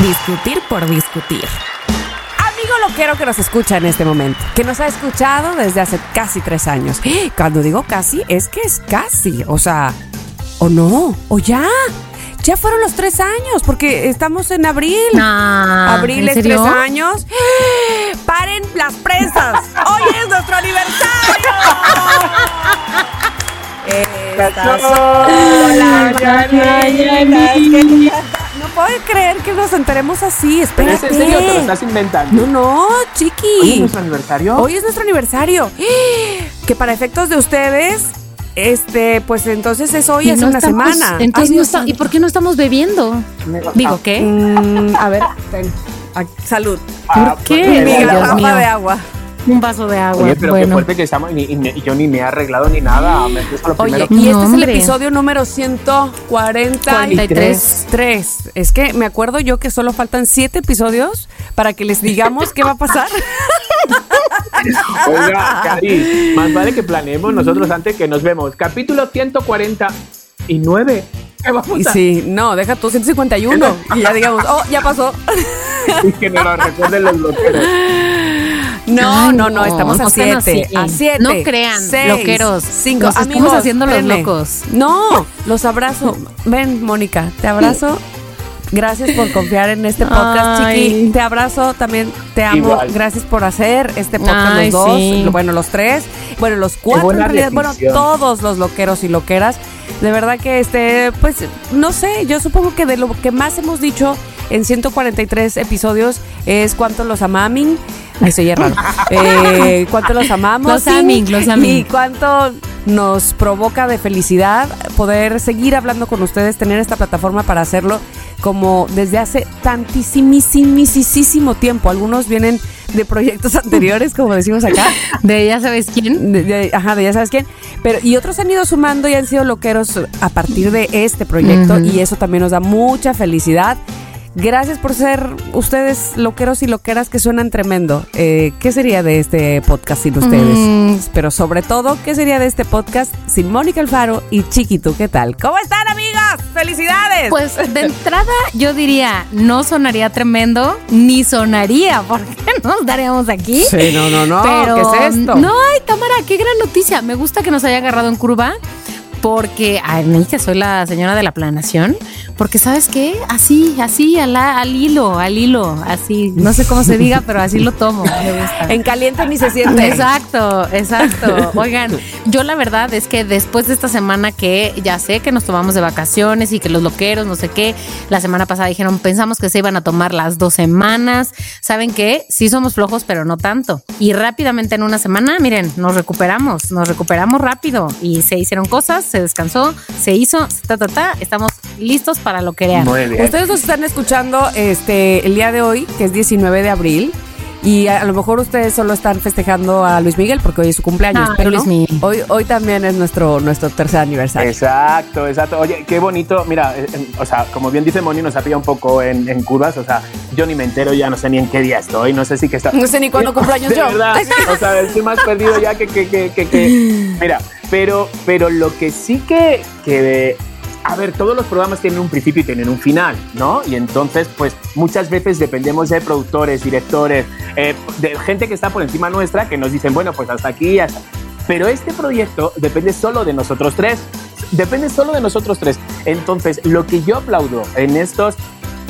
Discutir por discutir. Amigo loquero que nos escucha en este momento, que nos ha escuchado desde hace casi tres años. Cuando digo casi, es que es casi. O sea, o no, o ya. Ya fueron los tres años, porque estamos en abril. Ah, abril ¿en es serio? tres años. ¡Paren las presas! ¡Hoy es nuestro aniversario! Estas son las mañanitas que puedo creer que nos enteremos así. ¿Pero Espérate. es en serio? ¿Te lo estás inventando? No, no, ¿Hoy chiqui. es nuestro aniversario? Hoy es nuestro aniversario. Que para efectos de ustedes, este, pues entonces es hoy, hace no una estamos- semana. Entonces, Ay, no está- ¿y por qué no estamos bebiendo? Digo, ¿qué? Mm, a ver, ten. Ah, salud. Ah, ¿por qué? bueno, Mi garrafa de agua. Un vaso de agua. Oye, pero qué fuerte que estamos y, y- y yo ni me he arreglado ni nada. Me lo Oye, primero. y este No, es el episodio número 143. 43. Es que me acuerdo yo que solo faltan siete episodios para que les digamos qué va a pasar. Oiga, Cari, más vale que planeemos nosotros antes que nos vemos. Capítulo 149. ¿Qué vamos Y a sí, no, deja tú 151. Y ya digamos, oh, ya pasó. Y que nos lo recuerden los bloqueros. No, Ay, no, no, estamos a siete. A siete. No crean, seis, loqueros. Cinco. Nos estamos Amigos, haciendo los espérenme. locos. No, los abrazo. Ven, Mónica, te abrazo. Gracias por confiar en este podcast, Ay. Chiqui. Te abrazo, también te amo. Igual. Gracias por hacer este podcast Ay, los dos. sí. Bueno, los tres. Bueno, los cuatro en buena realidad. Bueno, todos los loqueros y loqueras. De verdad que este, pues, no sé, yo supongo que de lo que más hemos dicho en 143 episodios es cuánto los amamin. Ay, soy raro. Eh, cuánto los amamos. Los aming, los aming. Y cuánto nos provoca de felicidad poder seguir hablando con ustedes, tener esta plataforma para hacerlo como desde hace tantísimísimo tiempo. Algunos vienen de proyectos anteriores, como decimos acá. De ya sabes quién. De- de- ajá, de ya sabes quién. Pero, y otros han ido sumando y han sido loqueros a partir de este proyecto y eso también nos da mucha felicidad. Gracias por ser ustedes loqueros y loqueras que suenan tremendo. Eh, ¿Qué sería de este podcast sin ustedes? Mm. Pero sobre todo, ¿qué sería de este podcast sin Mónica Alfaro y Chiquito? ¿Qué tal? ¿Cómo están, amigas? ¡Felicidades! Pues de entrada yo diría, no sonaría tremendo, ni sonaría, porque nos daríamos aquí. Sí, no, no, no. Pero, ¿Qué es esto? No, ay, Tamara, qué gran noticia. Me gusta que nos haya agarrado en curva. Porque, ay, mí que soy la señora de la planación, porque sabes qué, así, así, al, al hilo, al hilo, así, no sé cómo se diga, pero así lo tomo, me gusta. En caliente ni se siente. Exacto, exacto. Oigan, yo la verdad es que después de esta semana que ya sé que nos tomamos de vacaciones y que los loqueros, no sé qué, la semana pasada dijeron, pensamos que se iban a tomar las dos semanas. ¿Saben qué? Sí somos flojos, pero no tanto. Y rápidamente en una semana, miren, nos recuperamos, nos recuperamos rápido y se hicieron cosas, se descansó, se hizo, ta, ta, ta, estamos listos para lo que Muy bien. Ustedes nos están escuchando este el día de hoy, que es 19 de abril. Y a, a lo mejor ustedes solo están festejando a Luis Miguel porque hoy es su cumpleaños, Ay, pero. Luis Miguel. Hoy, hoy también es nuestro, nuestro tercer aniversario. Exacto, exacto. Oye, qué bonito. Mira, eh, eh, o sea, como bien dice Moni, nos ha pillado un poco en, en curvas. O sea, yo ni me entero, ya no sé ni en qué día estoy. No sé si que está. No sé ni cuándo cumpleaños De yo. verdad. O sea, estoy más perdido ya que. que, que, que, que- Mira, pero, pero lo que sí que. que a ver, todos los programas tienen un principio y tienen un final, ¿no? Y entonces, pues muchas veces dependemos de productores, directores, eh, de gente que está por encima nuestra que nos dicen, bueno, pues hasta aquí hasta. Pero este proyecto depende solo de nosotros tres. Depende solo de nosotros tres. Entonces, lo que yo aplaudo en estos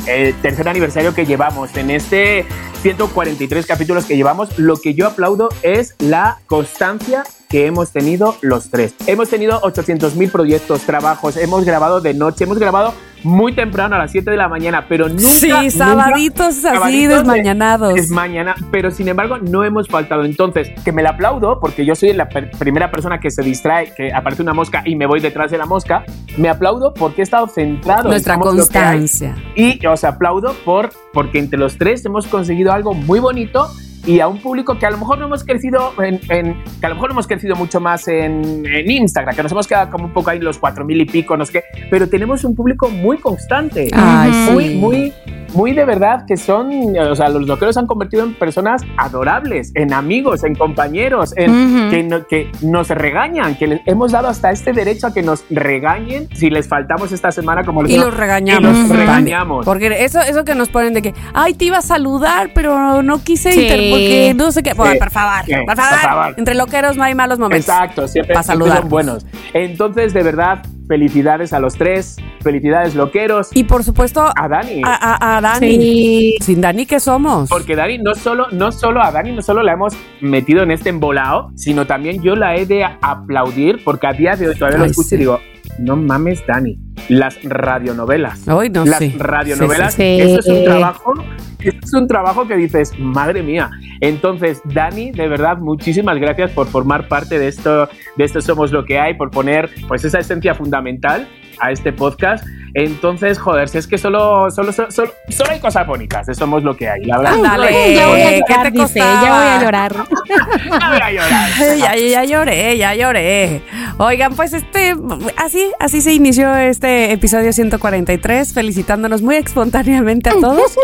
eh, tercer aniversario que llevamos, en este 143 capítulos que llevamos, lo que yo aplaudo es la constancia que hemos tenido los tres. Hemos tenido 800 mil proyectos, trabajos, hemos grabado de noche, hemos grabado muy temprano a las 7 de la mañana, pero nunca. Sí, nunca- sabaditos así sabaditos de- desmañanados. Es mañana, pero sin embargo no hemos faltado. Entonces, que me la aplaudo porque yo soy la per- primera persona que se distrae, que aparece una mosca y me voy detrás de la mosca. Me aplaudo porque he estado centrado. en Nuestra hay. constancia. Y os aplaudo por, porque entre los tres hemos conseguido algo muy bonito y a un público que a lo mejor no hemos crecido en, en- que a lo mejor no hemos crecido mucho más en, en Instagram, que nos hemos quedado como un poco ahí en los cuatro mil y pico, no sé qué, pero tenemos un público muy constante. Ay, muy, sí. muy, muy de verdad que son, o sea, los loqueros se han convertido en personas adorables, en amigos, en compañeros, en, que, no- que nos regañan, que les hemos dado hasta este derecho a que nos regañen si les faltamos esta semana como les Y los regañamos. y los regañamos. Porque eso, eso que nos ponen de que, ay, te iba a saludar, pero no quise Sí. Porque no sé qué. Por, Sí. por favor, por por favor. Entre loqueros no hay malos momentos. Exacto, siempre, siempre son buenos. Entonces, de verdad, felicidades a los tres, felicidades loqueros, Y por supuesto, a Dani. a, a- a Dani. Sí. Sin Dani, ¿qué somos? Porque Dani, no solo, no solo a Dani, no solo la hemos metido en este embolado, sino también yo la he de aplaudir, porque a día de hoy todavía lo escucho sí. y digo, no mames, Dani, las radionovelas. Hoy no las sí. radionovelas, Sí, sí, sí. eso es un trabajo, eso es un trabajo que dices, madre mía. Entonces, Dani, de verdad, muchísimas gracias por formar parte de esto, de esto Somos lo que hay, por poner pues esa esencia fundamental a este podcast. Entonces, joder, si es que solo, solo, solo, solo, solo hay cosas bonitas de Somos lo que hay, la verdad. Ándale. ya voy a ¿qué llorar, te dice, ya voy a llorar. Ya voy a llorar. Ay, Ya, ya lloré, ya lloré. Oigan, pues este, así, así se inició este episodio 143, felicitándonos muy espontáneamente a todos.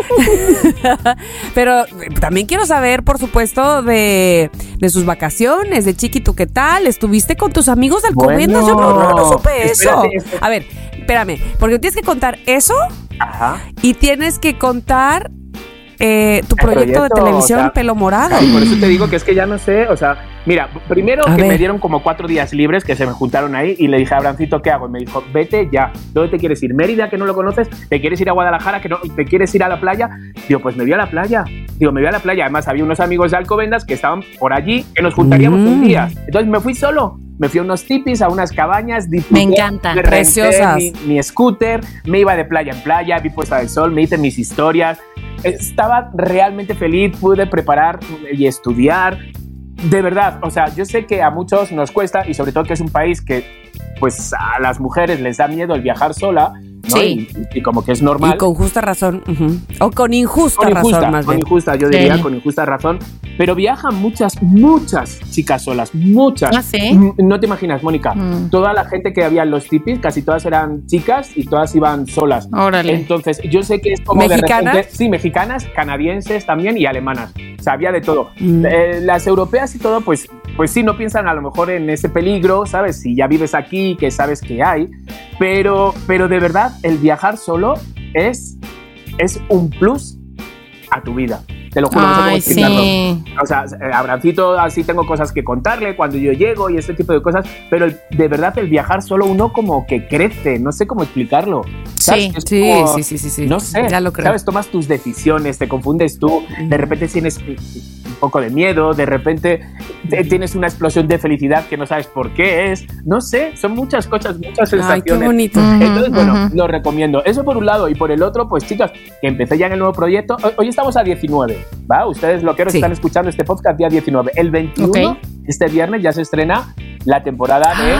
Pero también quiero saber, por supuesto, de, de sus vacaciones, de Chiquito, ¿qué tal? ¿Estuviste con tus amigos del Bueno? Yo no, no, no supe eso. espérate. A ver, espérame, porque tienes que contar eso Ajá. y tienes que contar eh, tu proyecto, proyecto, de televisión o sea, Pelo Morado. Y por eso te digo que es que ya no sé, o sea, mira, primero A que ver. me dieron como cuatro días libres que se me juntaron ahí y le dije a Abrancito, ¿qué hago? Y me dijo, vete ya. ¿Dónde te quieres ir? Mérida, que no lo conoces. ¿Te quieres ir a Guadalajara, que no? ¿Te quieres ir a la playa? Digo, pues me voy a la playa. Digo, me voy a la playa. Además, había unos amigos de Alcobendas que estaban por allí, que nos juntaríamos Mm. un día. Entonces me fui solo. Me fui a unos tipis, a unas cabañas. disfruté, Me encanta. me renté Preciosas. Mi, mi scooter, me iba de playa en playa, vi puesta del sol, me hice mis historias. Estaba realmente feliz, pude preparar y estudiar. De verdad, o sea, yo sé que a muchos nos cuesta y sobre todo que es un país que pues a las mujeres les da miedo el viajar sola, ¿no? Sí. Y, y como que es normal. Y con justa razón. O con injusta, Con injusta, razón, más con bien. injusta, yo diría, Sí. con injusta razón. Pero viajan muchas, muchas chicas solas, muchas. ¿Ah, sí? Mm, No te imaginas, Mónica. Mm. Toda la gente que había en los tipis, casi todas eran chicas y todas iban solas. Órale. Entonces, yo sé que es como ¿Mexicanas? de repente. Sí, mexicanas, canadienses también y alemanas. O sea, había de todo. Mm. Eh, las europeas y todo, pues, pues sí, no piensan a lo mejor en ese peligro, ¿sabes? Si ya vives aquí, que sabes que hay. Pero, pero de verdad, el viajar solo es, es un plus a tu vida. Te lo juro, no sé cómo Ay, explicarlo. sí. O sea, eh, Abrancito, así tengo cosas que contarle cuando yo llego y este tipo de cosas, pero el- de verdad el viajar solo uno como que crece, no sé cómo explicarlo. ¿sabes? Sí, Sí, como- sí, sí, sí, sí. No sé, Ya lo creo. ¿sabes? Tomas tus decisiones, te confundes tú, de repente tienes un poco de miedo, de repente te- tienes una explosión de felicidad que no sabes por qué es, no sé, son muchas cosas, muchas Ay, sensaciones. qué bonito. Entonces, bueno, lo recomiendo. Eso por un lado. Y por el otro, pues chicas, que empecé ya en el nuevo proyecto. Hoy, hoy estamos a 19, ¿va? Ustedes lo que Sí. están escuchando este podcast día 19. El 21, Ok. este viernes, ya se estrena la temporada de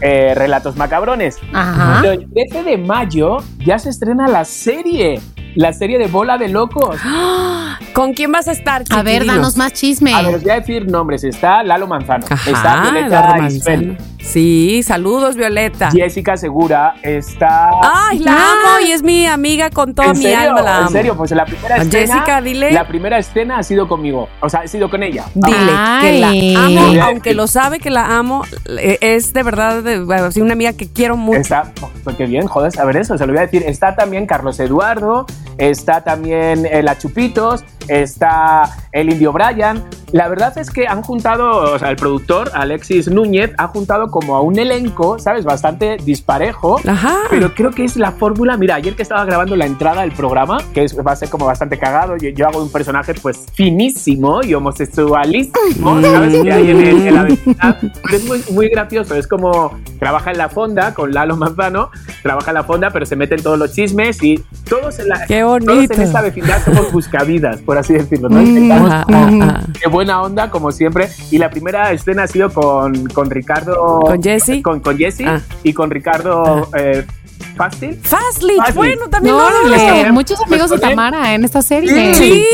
eh, Relatos Macabrones. Ajá. Pero el 13 de mayo ya se estrena la serie. La serie de Bola de Locos. ¿Con quién vas a estar, A ver, danos más chisme. A ver, os voy a decir nombres. Está Lalo Manzano. está Ajá, la Violeta romanzana. Sí, saludos, Violeta. Jessica Segura. Está... Ay, la Ah. amo y es mi amiga con toda ¿En mi serio? alma, la amo. En serio, pues la primera A escena. Jessica, dile. La primera escena ha sido conmigo. O sea, ha sido con ella. Dile que la amo, aunque lo sabe que la amo, eh, es de verdad de- bueno, sí, una amiga que quiero mucho. Está, pues qué bien, joder, saber eso, se lo voy a decir. Está también Carlos Eduardo, está también el Achupitos, está el Indio Brian. la verdad es que han juntado, o sea, el productor Alexis Núñez ha juntado como a un elenco, ¿sabes? Bastante disparejo. Ajá. Pero creo que es la fórmula. Mira, ayer que estaba grabando la entrada del programa, que es, va a ser como bastante cagado, yo, yo hago un personaje pues finísimo y homosexualísimo, ¿sabes? Que hay en, el- en la vecindad. Pero es muy, muy gracioso. Es como trabaja en la fonda con Lalo Manzano, trabaja en la fonda, pero se mete en todos los chismes y todos en, la, Qué todos bonito. en esta vecindad somos buscavidas, por así decirlo. ¿no? Mm, ajá, como- ajá. buena onda, como siempre. Y la primera escena ha sido con, con Ricardo. ¿Con Jesse? Con, con Jesse Ah. y con Ricardo eh, Fastly, Fastly. bueno, también No, no. muchos amigos de Pues, Tamara en esta serie. Sí,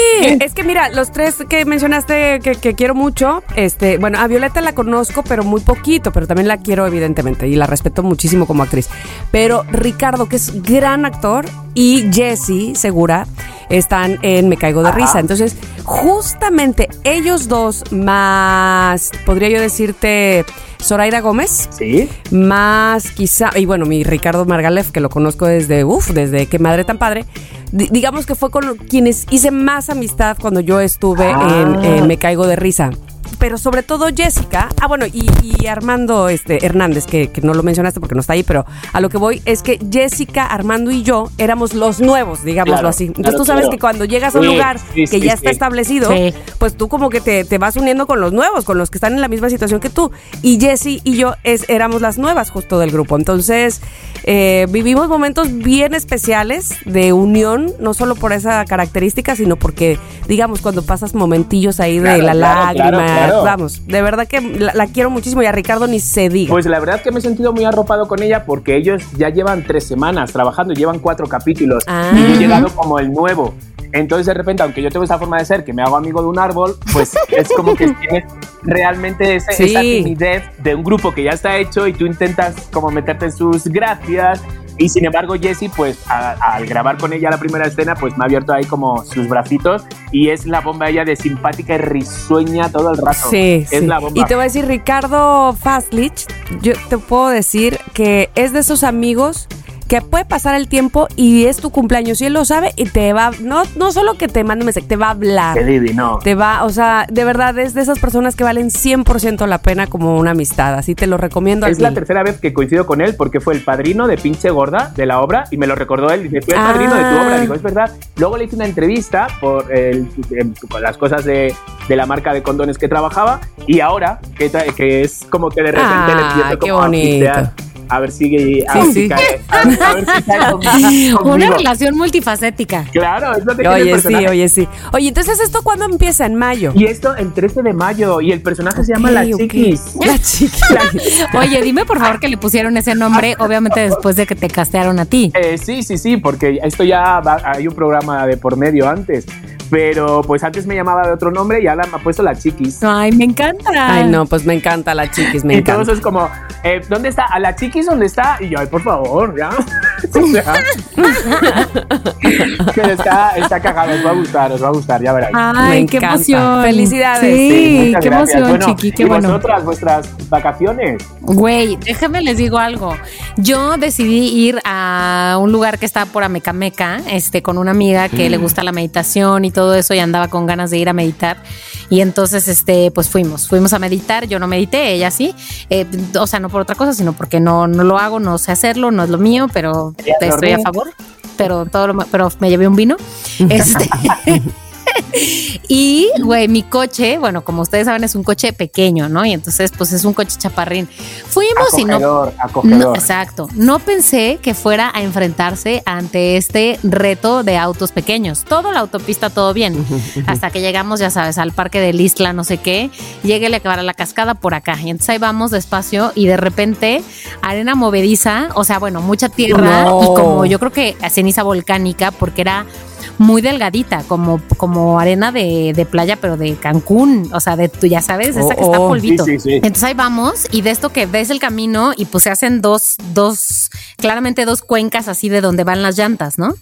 es que mira, los tres que mencionaste que, que quiero mucho, este, bueno, a Violeta la conozco, pero muy poquito, pero también la quiero evidentemente y la respeto muchísimo como actriz. Pero Ricardo, que es gran actor, y Jesse, segura, están en Me Caigo de Risa. Entonces, justamente ellos dos, más, podría yo decirte, Zoraida Gómez, Sí. más quizá, y bueno, mi Ricardo Margalef, que lo conozco desde, uff, desde que madre tan padre, di- digamos que fue con quienes hice más amistad cuando yo estuve Ah. en, en Me Caigo de Risa. Pero sobre todo Jessica, ah bueno, y, y Armando este, Hernández, que, que no lo mencionaste porque no está ahí, pero a lo que voy es que Jessica, Armando y yo éramos los nuevos, digámoslo Claro, así. Entonces claro, tú sabes claro. que cuando llegas a un Sí, lugar sí, que sí, ya está establecido, Sí. pues tú como que te, te vas uniendo con los nuevos, con los que están en la misma situación que tú. Y Jessie y yo es, éramos las nuevas justo del grupo. Entonces eh, vivimos momentos bien especiales de unión, no solo por esa característica, sino porque, digamos, cuando pasas momentillos ahí de Claro, la claro, lágrima, claro, vamos, de verdad que la, la quiero muchísimo y a Ricardo ni se diga. Pues la verdad es que me he sentido muy arropado con ella porque ellos ya llevan tres semanas trabajando, llevan cuatro capítulos Ah. y yo he llegado como el nuevo. Entonces de repente, aunque yo tengo esa forma de ser, que me hago amigo de un árbol, pues es como que tienes realmente ese- Sí. esa timidez de un grupo que ya está hecho y tú intentas como meterte en sus gracias. Y sin embargo, Jessie, pues a- al grabar con ella la primera escena, pues me ha abierto ahí como sus bracitos y es la bomba ella de simpática y risueña todo el rato. Sí, es sí. la bomba. Y te voy a decir, Ricardo Fastlich, yo te puedo decir que es de esos amigos que puede pasar el tiempo y es tu cumpleaños y él lo sabe y te va, no, no solo que te mande un mensaje, te va a hablar. Qué divino. Te va, o sea, de verdad es de esas personas que valen 100% la pena como una amistad, así te lo recomiendo. Es la tercera vez que coincido con él porque fue el padrino de pinche gorda de la obra y me lo recordó él. Dice, fui el Ah. padrino de tu obra. Digo, es verdad. Luego le hice una entrevista por el- em, con las cosas de, de la marca de condones que trabajaba y ahora que, es como que de repente Ah, le empiezo qué como a bonito. pistear. A ver si, a Sí, ver sí. si cae. A ver, a ver si cae conmigo- Una relación multifacética. Claro, es lo que Oye, sí, oye, sí. Oye, entonces esto cuándo empieza? En mayo. Y esto el 13 de mayo y el personaje se llama La. Chiquis. La chiquis. Oye, dime por favor que le pusieron ese nombre, obviamente después de que te castearon a ti. Eh, sí, sí, sí, porque esto ya va- hay un programa de por medio antes. Pero pues antes me llamaba de otro nombre y ahora me ha puesto la chiquis. Ay, me encanta. Ay, no, pues me encanta la chiquis, me encanta. es como, eh, ¿dónde está? ¿A la chiquis dónde está? Y yo, ay, por favor, ya. O sea, Pero está, está cagado, os va a gustar, os va a gustar, ya veréis. Ay, Me qué encanta. emoción. Felicidades. Sí, muchas qué gracias. emoción, Bueno, chiqui, qué ¿y bueno. vosotras, vuestras vacaciones? Güey, déjame les digo algo. Yo decidí ir a un lugar que está por Amecameca, este, con una amiga que le gusta la meditación y todo eso y andaba con ganas de ir a meditar. Y entonces, este, pues fuimos, fuimos a meditar. Yo no medité, ella sí. Eh, o sea, no por otra cosa, sino porque no, no lo hago, no sé hacerlo, no es lo mío, pero estoy a favor. Pero todo lo, pero me llevé un vino. Este. Y, güey, mi coche, bueno, como ustedes saben, es un coche pequeño, ¿no? Y entonces, pues es un coche chaparrín. Fuimos y no. Acogedor, No, exacto. No pensé que fuera a enfrentarse ante este reto de autos pequeños. Toda la autopista, todo bien. Hasta que llegamos, ya sabes, al parque del Isla, no sé qué. Llegué a acabar a la cascada por acá. Y entonces ahí vamos despacio y de repente arena movediza, o sea, bueno, mucha tierra No. y como yo creo que ceniza volcánica, porque era muy delgadita, como, como arena de, de playa, pero de Cancún, o sea, de tú ya sabes, esa que está Oh, oh. polvito. Sí, sí, sí. Entonces ahí vamos y de esto que ves el camino y pues se hacen dos, dos, claramente dos cuencas así de donde van las llantas, ¿no?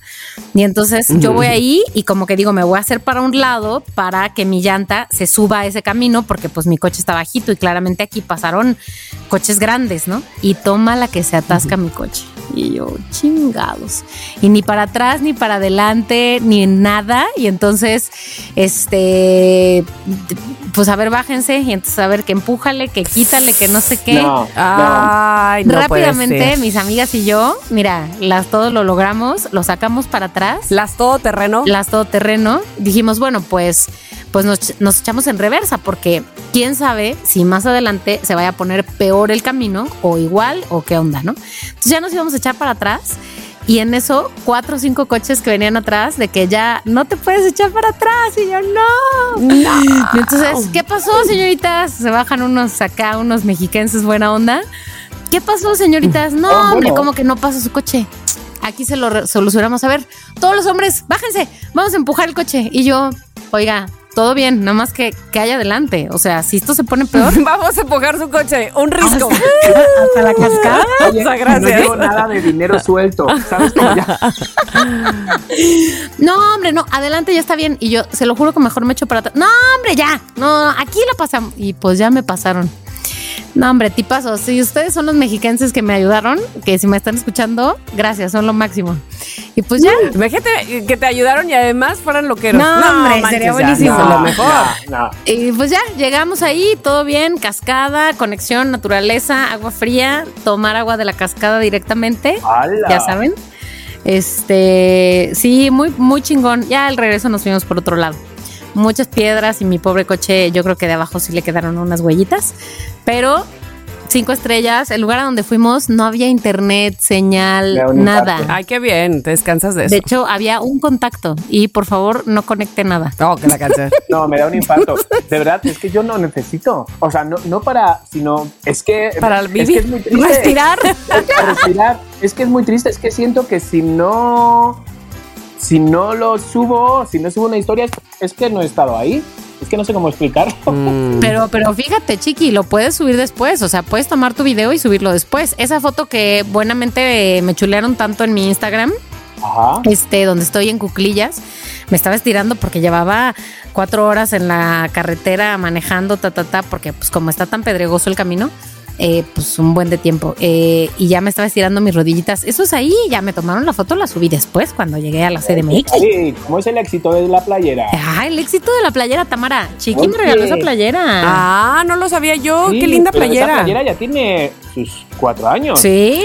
Y entonces yo voy ahí y como que digo, me voy a hacer para un lado para que mi llanta se suba a ese camino porque pues mi coche está bajito y claramente aquí pasaron coches grandes, ¿no? Y toma la que se atasca mi coche. Y yo, chingados. Y ni para atrás, ni para adelante, ni nada. Y entonces, este, pues a ver, bájense. Y entonces a ver, que empújale, que quítale, que no sé qué. No, no. Ay, no puede Rápidamente, ser. mis amigas y yo, mira, las todos lo logramos, lo sacamos para atrás Las todoterreno. las todoterreno, dijimos, bueno, pues, pues nos, nos echamos en reversa, porque quién sabe si más adelante se vaya a poner peor el camino, o igual, o qué onda, ¿no? Entonces ya nos íbamos a echar para atrás. Y en eso, cuatro o cinco coches que venían atrás, de que ya no te puedes echar para atrás. Y yo, no. Y entonces, ¿qué pasó, señoritas? Se bajan unos acá, unos mexiquenses buena onda. ¿Qué pasó, señoritas? No, Oh, hombre, bueno. ¿cómo que no pasa su coche? Aquí se lo solucionamos. A ver, todos los hombres, bájense, vamos a empujar el coche. Y yo, oiga, todo bien, nada más que, que haya adelante. O sea, si esto se pone peor, Vamos a empujar su coche. Un risco. hasta la cascada. Oye, Muchas gracias. No llevo nada de dinero suelto. ¿Sabes cómo ya? No, hombre, no, adelante ya está bien. Y yo, se lo juro que mejor me echo para atrás. No, hombre, ya, no, aquí la pasamos. Y pues ya me pasaron. No, hombre, tipazos. Si ustedes son los mexicanos que me ayudaron, que si me están escuchando, gracias, son lo máximo. Y pues ya. Imagínate que te ayudaron y además fueran loqueros. No, hombre, sería ya, buenísimo. no, No, lo mejor. No, no. Y pues ya, llegamos ahí, todo bien, cascada, conexión, naturaleza, agua fría, tomar agua de la cascada directamente. ¡Hala! Ya saben. Este, sí, muy, muy chingón. Ya al regreso nos fuimos por otro lado. Muchas piedras y mi pobre coche, yo creo que de abajo sí le quedaron unas huellitas. Pero cinco estrellas, el lugar a donde fuimos no había internet, señal, nada. Ay, qué bien. Te descansas de eso. De hecho, había un contacto y por favor no conecte nada. Oh, que la canción. No, me da un infarto. De verdad, es que yo no necesito. O sea, no, no para, sino es que. Para es que vivir, es muy triste. Respirar. Para respirar. Es que es muy triste. Es que siento que si no. Si no lo subo, si no subo una historia, es, que no he estado ahí. Es que no sé cómo explicarlo. Mm. Pero, pero fíjate, Chiqui, lo puedes subir después. O sea, puedes tomar tu video y subirlo después. Esa foto que buenamente eh, me chulearon tanto en mi Instagram, Ajá. este, donde estoy en cuclillas, me estaba estirando porque llevaba cuatro horas en la carretera manejando, ta, ta, ta, porque pues como está tan pedregoso el camino, eh, pues un buen de tiempo. Eh, y ya me estaba estirando mis rodillitas. Eso es ahí, ya me tomaron la foto, la subí después cuando llegué a la CDMX. Ay, ¿Cómo es el éxito de la playera? Ah, el éxito de la playera, Tamara. Chiqui me regaló esa playera. Ah, no lo sabía yo. Sí, qué linda pero esa playera. playera ya tiene sus cuatro años. Sí.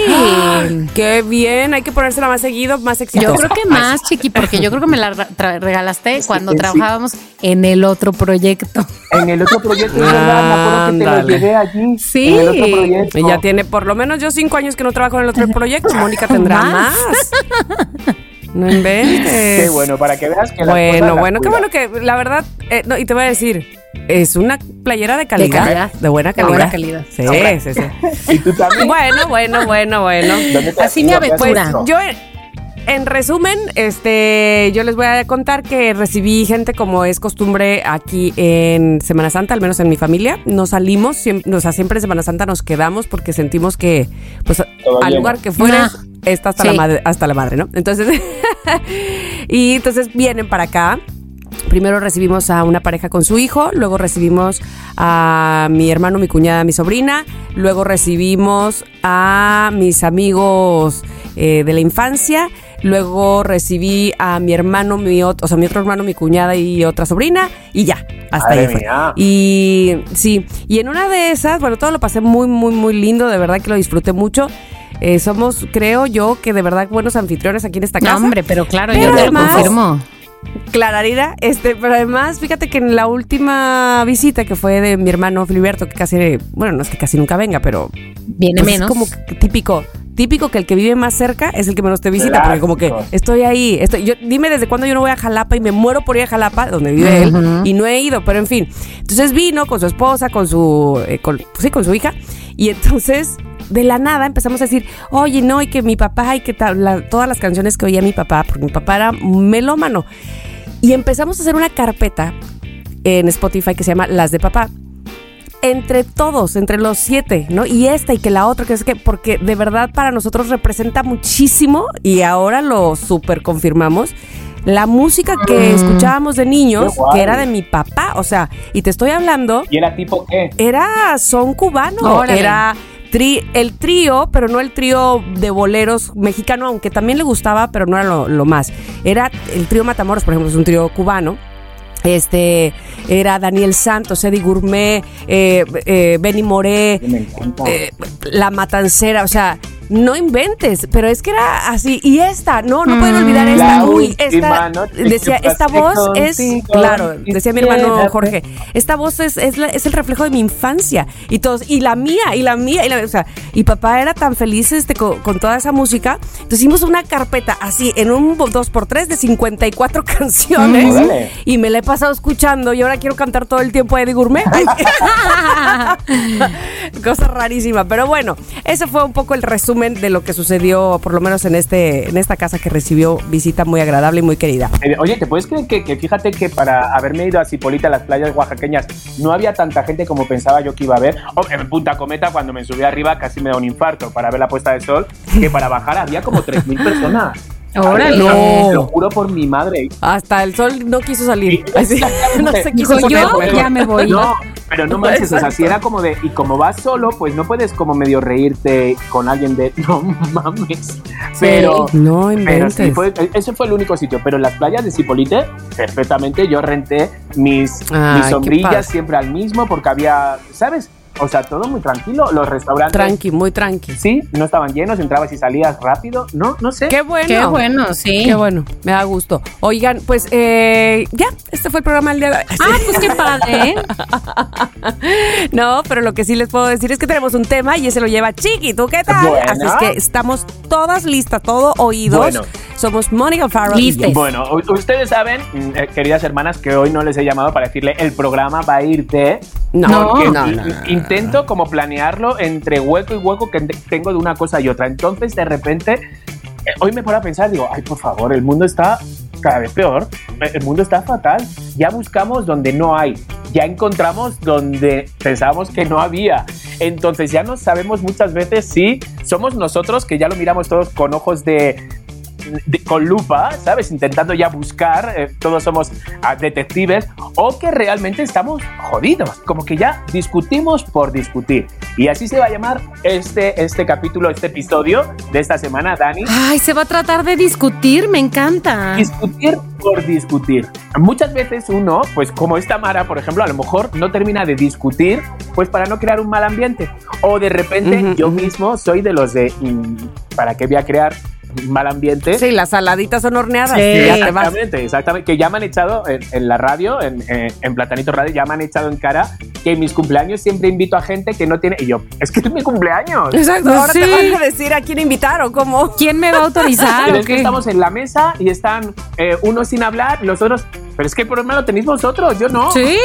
Qué bien. Hay que ponérsela más seguido, más exitosa. Yo creo que más, Chiqui, porque yo creo que me la regalaste Es cuando sí. trabajábamos en el otro proyecto. En el otro proyecto, verdad, me acuerdo que te lo llevé allí. Sí. En el otro proyecto. Ella tiene por lo menos yo cinco años que no trabajo en el otro proyecto. Mónica tendrá Más. más. No inventes. Qué bueno, para que veas que Bueno, bueno, qué bueno que la verdad, eh, no, y te voy a decir, es una playera de calidad. calidad. De buena De calidad. buena calidad. Sí, Hombre. sí, sí. Y tú también. Bueno, bueno, bueno, bueno. ¿Dónde te has Así me ¿Qué has aventura. Yo, en- en resumen, este, yo les voy a contar que recibí gente como es costumbre aquí en Semana Santa, al menos en mi familia. No salimos, siempre, o sea, siempre en Semana Santa nos quedamos porque sentimos que, pues, Todo al lugar que fueres, Nah. está hasta, Sí. la madre, hasta la madre, ¿no? Entonces, y entonces vienen para acá. Primero recibimos a una pareja con su hijo, luego recibimos a mi hermano, mi cuñada, mi sobrina, luego recibimos a mis amigos eh, de la infancia, luego recibí a mi hermano, mi otro, o sea, mi otro hermano, mi cuñada y otra sobrina, y ya, hasta Madre ahí fue. mía. Y sí, y en una de esas, bueno, todo lo pasé muy, muy, muy lindo, de verdad que lo disfruté mucho. Eh, somos, creo yo, que de verdad buenos anfitriones aquí en esta No, casa. hombre, pero claro, Pero yo te lo confirmo. Clararira, este, pero además, fíjate que en la última visita que fue de mi hermano Filiberto, que casi, bueno, no es que casi nunca venga, pero Viene pues, menos. es como que típico, típico que el que vive más cerca es el que menos te visita, porque como que estoy ahí, estoy, yo, dime desde cuándo yo no voy a Jalapa y me muero por ir a Jalapa, donde vive él, y no he ido, pero en fin. Entonces vino con su esposa, con su, eh, con, pues sí, con su hija, y entonces de la nada empezamos a decir, oye, no, y que mi papá, y que todas las canciones que oía mi papá, porque mi papá era melómano. Y empezamos a hacer una carpeta en Spotify que se llama Las de Papá. Entre todos, entre los siete, ¿no? Y esta y que la otra, que es que, porque de verdad para nosotros representa muchísimo y ahora lo super confirmamos. La música que Mm. escuchábamos de niños, que era de mi papá, o sea, y te estoy hablando ¿Y era tipo qué? era son cubano, Órale. era tri- el trío, pero no el trío de boleros mexicano, aunque también le gustaba, pero no era lo, lo más. Era el trío Matamoros, por ejemplo, es un trío cubano. Este era Daniel Santos, Eddie Gourmet, eh, eh, Benny Moré, eh, La Matancera, o sea, no inventes, pero es que era así. Y esta, no, no pueden olvidar esta. La Uy, esta, decía, esta voz es, claro, decía mi hermano Jorge, esta voz es, es, la- es el reflejo de mi infancia. Y todos, y la mía, y la mía, y la, o sea, y papá era tan feliz este, con, con toda esa música. Entonces hicimos una carpeta así, en un 2x3 de 54 canciones. Órale. Y me la he pasado escuchando y ahora quiero cantar todo el tiempo a Eddie Gourmet. Cosa rarísima. Pero bueno, ese fue un poco el resumen de lo que sucedió, por lo menos en, este, en esta casa que recibió visita muy agradable y muy querida. Oye, ¿te puedes creer que, que fíjate que para haberme ido a Cipolita, a las playas oaxaqueñas, no había tanta gente como pensaba yo que iba a haber? Oh, en Punta Cometa, cuando me subí arriba, casi me da un infarto para ver la puesta de sol, que para bajar había como 3.000 personas. Órale. No. Lo juro por mi madre. Hasta el sol no quiso salir. Así, no se quiso Dijo, yo Pero- ya me voy. No, pero no manches, o sea, si era como de, y como vas solo, pues no puedes como medio reírte con alguien de, no mames. Pero, No pero inventes. sí, fue, ese fue el único sitio. Pero en las playas de Cipolite, perfectamente, yo renté mis, Ay, mis sombrillas siempre al mismo, porque había, ¿sabes? O sea, todo muy tranquilo. Los restaurantes, Tranqui, muy tranqui. sí, no estaban llenos, entrabas y salías rápido. No, no sé. Qué bueno. Qué bueno, sí. Qué bueno, me da gusto. Oigan, pues eh, ya, este fue el programa del día de hoy. Ah, pues qué padre, ¿eh? No, pero lo que sí les puedo decir es que tenemos un tema y ese lo lleva Chiqui. ¿Tú qué tal? Bueno. Así es que estamos todas listas, todo oídos. Bueno. Somos Mónica Farrow. y Listes. Bueno, ustedes saben, mm, eh, queridas hermanas, que hoy no les he llamado para decirle el programa va a ir de... No, no, intento como planearlo entre hueco y hueco que te- tengo de una cosa y otra. Entonces, de repente, eh, hoy me paro a pensar, digo, ay, por favor, el mundo está cada vez peor, el mundo está fatal. Ya buscamos donde no hay, ya encontramos donde pensábamos que no había. Entonces ya no sabemos muchas veces si somos nosotros que ya lo miramos todos con ojos de, de- con lupa, ¿sabes? Intentando ya buscar, eh, todos somos ah, detectives, o que realmente estamos jodidos, como que ya discutimos por discutir. Y así se va a llamar este, este capítulo, este episodio de esta semana, Dani. Ay, se va a tratar de discutir, me encanta. Discutir por discutir. Muchas veces uno, pues como esta Mara, por ejemplo, a lo mejor no termina de discutir, pues para no crear un mal ambiente. O de repente yo mismo soy de los de, mm, ¿para qué voy a crear mal ambiente? Sí, las saladitas son horneadas. Sí. y ya te vas. Exactamente, exactamente. Que ya me han echado en, en la radio, en, en- en Platanito Radio, ya me han echado en cara que en mis cumpleaños siempre invito a gente que no tiene. Y yo, es que es mi cumpleaños. Exacto, ahora Sí. te van a decir a quién invitar o cómo. ¿Quién me va a autorizar Pero o es que qué? estamos en la mesa y están eh, unos sin hablar, los otros. Pero es que el problema lo tenéis vosotros, yo no. Sí,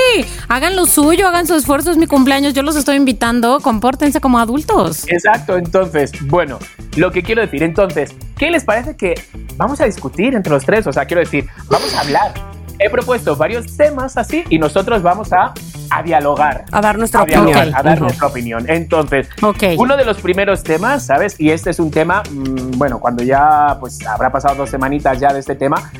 hagan lo suyo, hagan su esfuerzo, es mi cumpleaños, yo los estoy invitando, compórtense como adultos. Exacto, entonces, bueno, lo que quiero decir, entonces, ¿qué les parece que vamos a discutir entre los tres? O sea, quiero decir, vamos a hablar. He propuesto varios temas así y nosotros vamos a, a dialogar. A dar nuestra a dialogar, opinión. a dar Ujú. nuestra opinión. Entonces, Ok. uno de los primeros temas, ¿sabes? Y este es un tema, mm, bueno, cuando ya pues habrá pasado dos semanitas ya de este tema,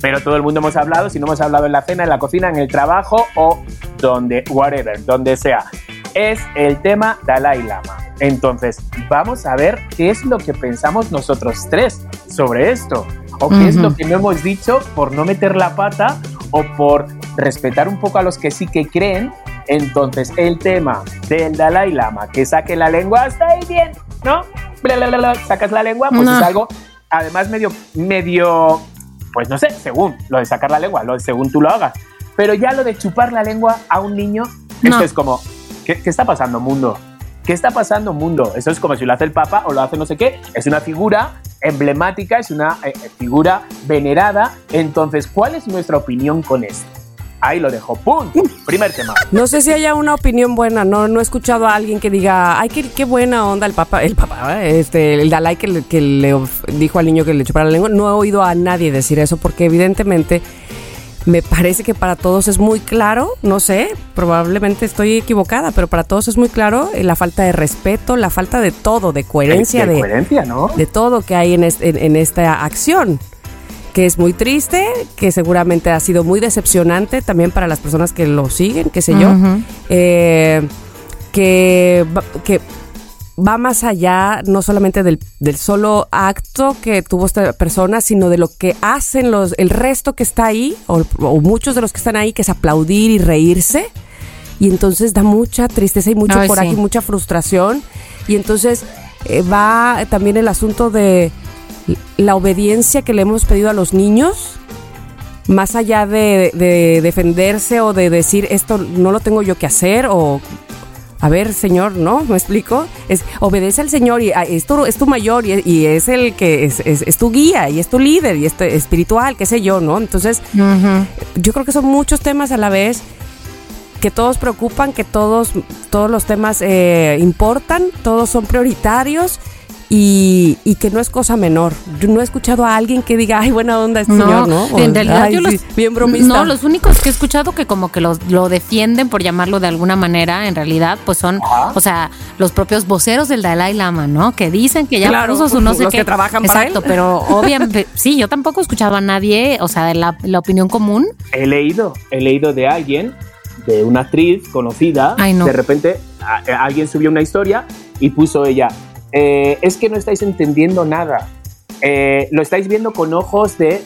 pero todo el mundo hemos hablado, si no hemos hablado en la cena, en la cocina, en el trabajo o donde, whatever, donde sea. Es el tema Dalai Lama. Entonces, vamos a ver qué es lo que pensamos nosotros tres sobre esto. O qué es lo que no hemos dicho por no meter la pata o por respetar un poco a los que sí que creen. Entonces, el tema del Dalai Lama, que saque la lengua, está ahí bien, ¿no? Bla, bla, bla, bla, sacas la lengua, pues No. es algo, además, medio, medio, pues no sé, según lo de sacar la lengua, lo de según tú lo hagas. Pero ya lo de chupar la lengua a un niño, No. esto es como, ¿qué, qué está pasando, mundo? ¿Qué está pasando, mundo? Eso es como si lo hace el Papa o lo hace no sé qué. Es una figura emblemática, es una eh, eh, figura venerada. Entonces, ¿cuál es nuestra opinión con esto? Ahí lo dejo. ¡Pum! Primer tema. No sé si haya una opinión buena, no, no he escuchado a alguien que diga, ay, qué, qué buena onda el papá, el papá, este, el Dalai que le, que le dijo al niño que le chupara la lengua. No he oído a nadie decir eso porque evidentemente me parece que para todos es muy claro, no sé, probablemente estoy equivocada, pero para todos es muy claro eh, la falta de respeto, la falta de todo, de coherencia, de, de, coherencia, ¿no? de todo que hay en, es- en- en esta acción, que es muy triste, que seguramente ha sido muy decepcionante también para las personas que lo siguen, qué sé yo, eh, que, que va más allá, no solamente del, del, solo acto que tuvo esta persona, sino de lo que hacen los, el resto que está ahí, o, muchos de los que están ahí, que es aplaudir y reírse. Y entonces da mucha tristeza y mucho coraje y mucha frustración. Y entonces eh, va también el asunto de la obediencia que le hemos pedido a los niños más allá de, de, defenderse o de decir esto no lo tengo yo que hacer o a ver, señor, ¿no? ¿Me explico? Es, obedece al Señor y ah, es tu, es tu mayor y, es el que es, es, tu guía y es tu líder y es espiritual, qué sé yo, ¿no? Entonces, yo creo que son muchos temas a la vez que todos preocupan, que todos, todos los temas eh, importan, todos son prioritarios y, y, que no es cosa menor. Yo no he escuchado a alguien que diga, ay, buena onda este señor, ¿no? en realidad yo los, bien bromista. No, los únicos que he escuchado que como que los, lo defienden, por llamarlo de alguna manera, en realidad, pues son, o sea, los propios voceros del Dalai Lama, ¿no? Que dicen que ya claro, puso su no sé los que trabajan Exacto, para él. pero obviamente, sí, yo tampoco he escuchado a nadie, o sea, de la, la opinión común. He leído, he leído de alguien, de una actriz conocida, Ay, no. de repente alguien subió una historia y puso ella, eh, es que no estáis entendiendo nada. Eh, lo estáis viendo con ojos de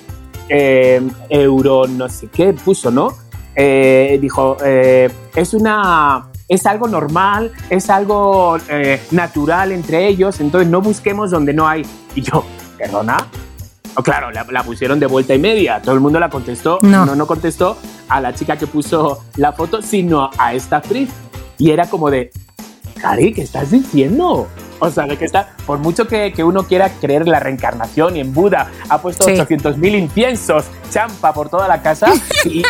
eh, euro, no sé qué puso, ¿no? dijo, es una... Es algo normal, es algo natural entre ellos, entonces no busquemos donde no hay. Y yo, ¿perdona? Oh, claro, la, pusieron de vuelta y media. Todo el mundo la contestó. No. no, no contestó a la chica que puso la foto, sino a esta actriz. Y era como de, Cari, ¿qué estás diciendo? O sea, de que está, por mucho que, que, uno quiera creer en la reencarnación y en Buda, ha puesto 800 mil inciensos, champa por toda la casa y,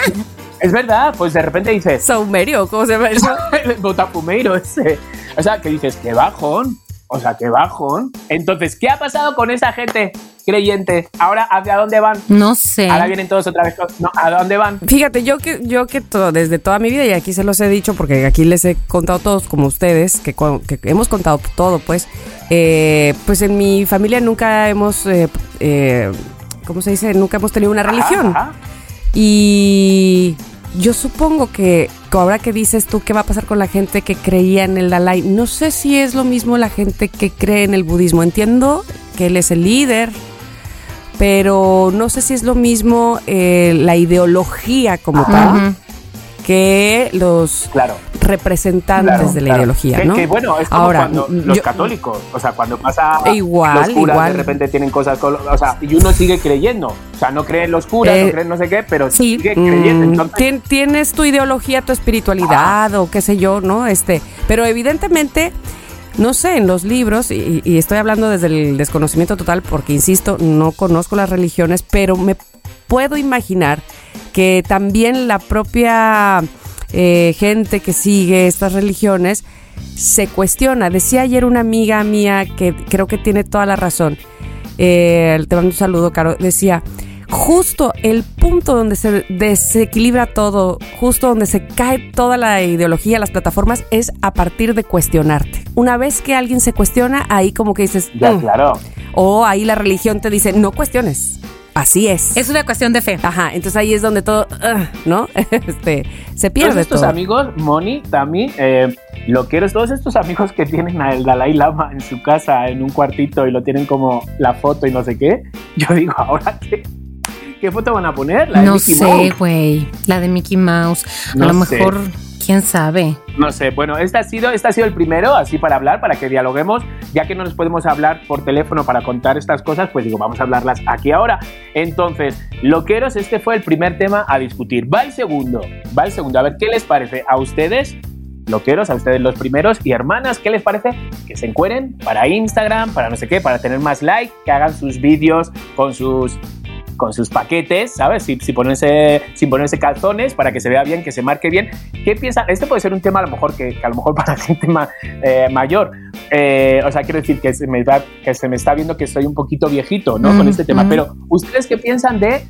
es verdad, pues de repente dices... Saumerio, ¿cómo se llama eso? el botafumeiro ese. O sea, que dices, qué bajón. O sea, qué bajón. Entonces, ¿qué ha pasado con esa gente creyente? Ahora, ¿hacia dónde van? No sé. Ahora vienen todos otra vez. No, ¿A dónde van? Fíjate, yo que, yo que todo, desde toda mi vida, y aquí se los he dicho porque aquí les he contado todos, como ustedes, que, hemos contado todo, pues, eh, pues en mi familia nunca hemos, eh, eh, ¿cómo se dice? Nunca hemos tenido una religión. Y yo supongo que ahora que dices tú qué va a pasar con la gente que creía en el Dalai, no sé si es lo mismo la gente que cree en el budismo. Entiendo que él es el líder, pero no sé si es lo mismo eh, la ideología como tal que los representantes de la ideología, ¿no? Que, bueno, es como Ahora, cuando los católicos, o sea, cuando pasa igual, los curas igual. de repente tienen cosas, o sea, y uno sigue creyendo, o sea, no cree en los curas, no eh, cree no sé qué, pero sigue creyendo. Mm, tienes tu ideología, tu espiritualidad o qué sé yo, ¿no? Este, pero evidentemente no sé, en los libros, y, y, estoy hablando desde el desconocimiento total porque, insisto, no conozco las religiones, pero me puedo imaginar que también la propia eh, gente que sigue estas religiones se cuestiona. Decía ayer una amiga mía que creo que tiene toda la razón. Eh, te mando un saludo, Caro. Decía, justo el punto donde se desequilibra todo, justo donde se cae toda la ideología, las plataformas, es a partir de cuestionarte. Una vez que alguien se cuestiona, ahí como que dices, ya, mm". claro. O ahí la religión te dice, no cuestiones. Así es. Es una cuestión de fe. Ajá, entonces ahí es donde todo, ¿no? este, se pierde todos estos amigos, Moni, Tami, eh, loqueros, todos estos amigos que tienen al Dalai Lama en su casa, en un cuartito y lo tienen como la foto y no sé qué, yo digo, ahora qué, ¿qué foto van a poner? La de no sé, güey, la de Mickey Mouse. a lo mejor... ¿Quién sabe? No sé, bueno, este ha, sido, este ha sido el primero, así para hablar, para que dialoguemos, ya que no nos podemos hablar por teléfono para contar estas cosas, pues digo, vamos a hablarlas aquí ahora. Entonces, loqueros, este fue el primer tema a discutir. Va el segundo, va el segundo, a ver, ¿qué les parece a ustedes? Loqueros, a ustedes los primeros y hermanas, ¿qué les parece? Que se encueren para Instagram, para no sé qué, para tener más like, que hagan sus vídeos con sus con sus paquetes, ¿sabes? Si, si ponerse, sin ponerse calzones para que se vea bien, que se marque bien. ¿Qué piensan? Este puede ser un tema a lo mejor que, a lo mejor para gente eh, mayor. Eh, o sea, quiero decir que se, me que se me está viendo que estoy un poquito viejito, ¿no? con este tema. Pero, ¿ustedes qué piensan de,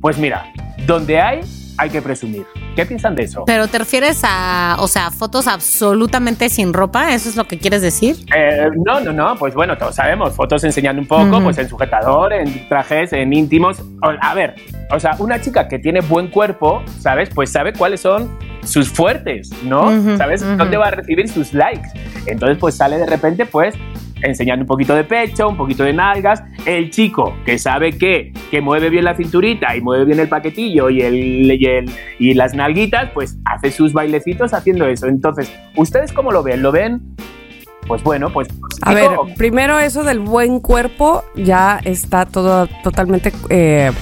pues mira, donde hay hay que presumir. ¿Qué piensan de eso? Pero te refieres a, o sea, fotos absolutamente sin ropa, ¿eso es lo que quieres decir? Eh, no, no, no, pues bueno, todos sabemos, fotos enseñando un poco, pues en sujetador, en trajes, en íntimos. A ver, o sea, una chica que tiene buen cuerpo, ¿sabes? Pues sabe cuáles son sus fuertes, ¿no? ¿Sabes? ¿Dónde va a recibir sus likes? Entonces, pues sale de repente, pues enseñando un poquito de pecho, un poquito de nalgas. El chico que sabe que, que mueve bien la cinturita y mueve bien el paquetillo y, el, y, el, y las nalguitas, pues hace sus bailecitos haciendo eso. Entonces, ¿ustedes cómo lo ven? ¿Lo ven? Pues bueno, pues... A ver, primero eso del buen cuerpo ya está todo totalmente... Eh,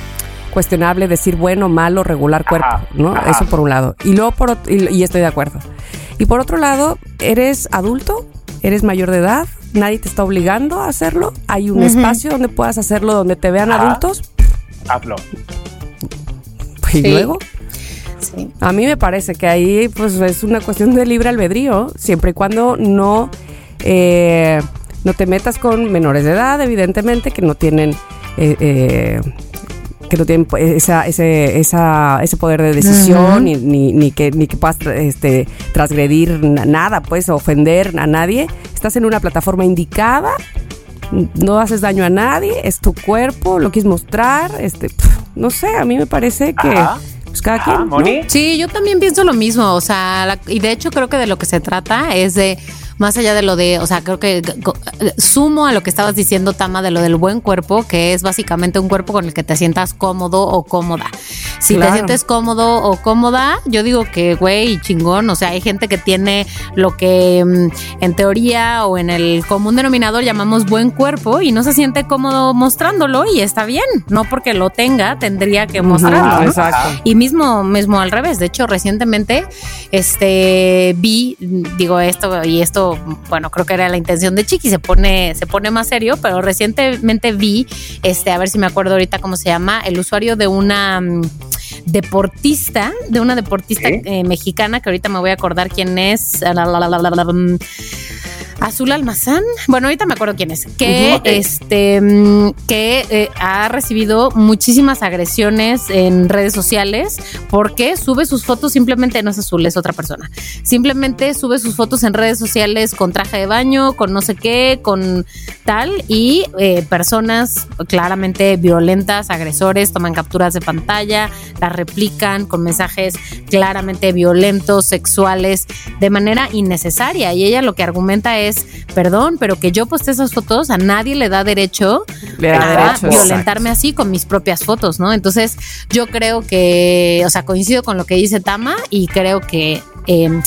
cuestionable decir bueno, malo, regular cuerpo, ¿no? Eso por un lado. Y luego por y, y estoy de acuerdo. Y por otro lado, ¿eres adulto? ¿Eres mayor de edad? nadie te está obligando a hacerlo. Hay un espacio donde puedas hacerlo, donde te vean adultos. Hazlo. Y luego. Sí. A mí me parece que ahí pues es una cuestión de libre albedrío, siempre y cuando no, eh, no te metas con menores de edad, evidentemente, que no tienen eh, eh, que no tienen esa, ese, esa, ese poder de decisión ni, ni, que, ni que puedas este, transgredir nada, pues ofender a nadie. Estás en una plataforma indicada, no haces daño a nadie, es tu cuerpo, lo quieres mostrar, este, no sé, a mí me parece que... Pues cada quien, Sí, yo también pienso lo mismo, o sea, y de hecho creo que de lo que se trata es de más allá de lo de, o sea, creo que sumo a lo que estabas diciendo, Tama, de lo del buen cuerpo, que es básicamente un cuerpo con el que te sientas cómodo o cómoda. Si te sientes cómodo o cómoda, yo digo que, güey, chingón, o sea, hay gente que tiene lo que mm, en teoría o en el común denominador llamamos buen cuerpo y no se siente cómodo mostrándolo y está bien, no porque lo tenga tendría que mostrarlo. Exacto. Y mismo, mismo al revés, de hecho, recientemente, este, vi, digo esto y esto bueno, creo que era la intención de Chiqui, se pone, se pone más serio, pero recientemente vi, este, a ver si me acuerdo ahorita cómo se llama, el usuario de una mm, deportista, de una deportista eh, mexicana, que ahorita me voy a acordar quién es. Mm, Azul Almazán, bueno, ahorita me acuerdo quién es, que este mm, que eh, ha recibido muchísimas agresiones en redes sociales porque sube sus fotos simplemente no es Azul, es otra persona. Simplemente sube sus fotos en redes sociales con traje de baño, con no sé qué, con tal y eh, personas claramente violentas, agresores, toman capturas de pantalla, las replican con mensajes claramente violentos, sexuales, de manera innecesaria. Y ella lo que argumenta es es, perdón, pero que yo poste esas fotos, a nadie le da derecho a violentarme así con mis propias fotos, ¿no? Entonces, yo creo que, o sea, coincido con lo que dice Tama y creo que eh,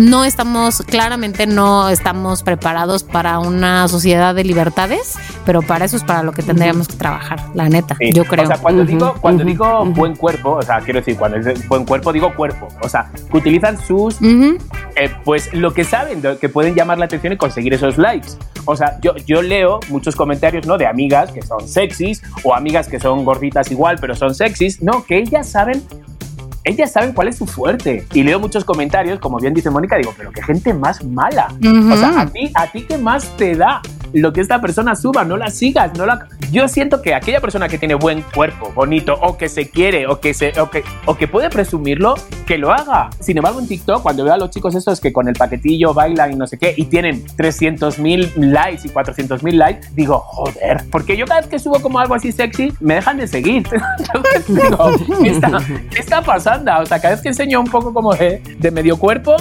no estamos, claramente no estamos preparados para una sociedad de libertades, pero para eso es para lo que tendríamos que trabajar, la neta, yo creo. O sea, cuando digo, cuando digo buen cuerpo, o sea, quiero decir, cuando es buen cuerpo, digo cuerpo, o sea, que utilizan sus, eh, pues lo que saben, que pueden llamar la atención y conseguir esos likes. O sea, yo, yo leo muchos comentarios, ¿no? De amigas que son sexys o amigas que son gorditas igual, pero son sexys, no, que ellas saben ellas saben cuál es su fuerte. Y leo muchos comentarios, como bien dice Mónica, digo, pero qué gente más mala. O sea, a ti, a ti qué más te da lo que esta persona suba, no la sigas, no la... Yo siento que aquella persona que tiene buen cuerpo, bonito, o que se quiere, o que, se, o que, o que puede presumirlo, que lo haga. Sin embargo, en TikTok, cuando veo a los chicos estos que con el paquetillo bailan y no sé qué, y tienen 300 mil likes y 400 mil likes, digo, joder, porque yo cada vez que subo como algo así sexy, me dejan de seguir. digo, ¿qué está, ¿qué está pasando? O sea, cada vez que enseño un poco como de, de medio cuerpo,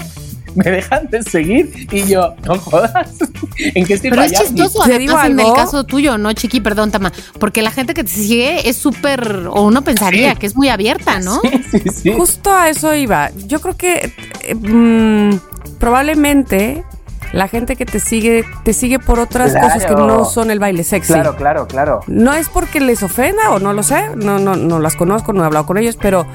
me dejan de seguir y yo, no jodas, ¿en qué estoy Pero es chistoso, además en el caso tuyo, ¿no, Chiqui? Perdón, Tama, porque la gente que te sigue es súper, o uno pensaría que es muy abierta, ¿no? Sí, sí, sí. Justo a eso iba. Yo creo que eh, mm, probablemente la gente que te sigue, te sigue por otras cosas que no son el baile sexy. Claro, claro, claro. No es porque les ofenda o no lo sé, no, no, no las conozco, no he hablado con ellos, pero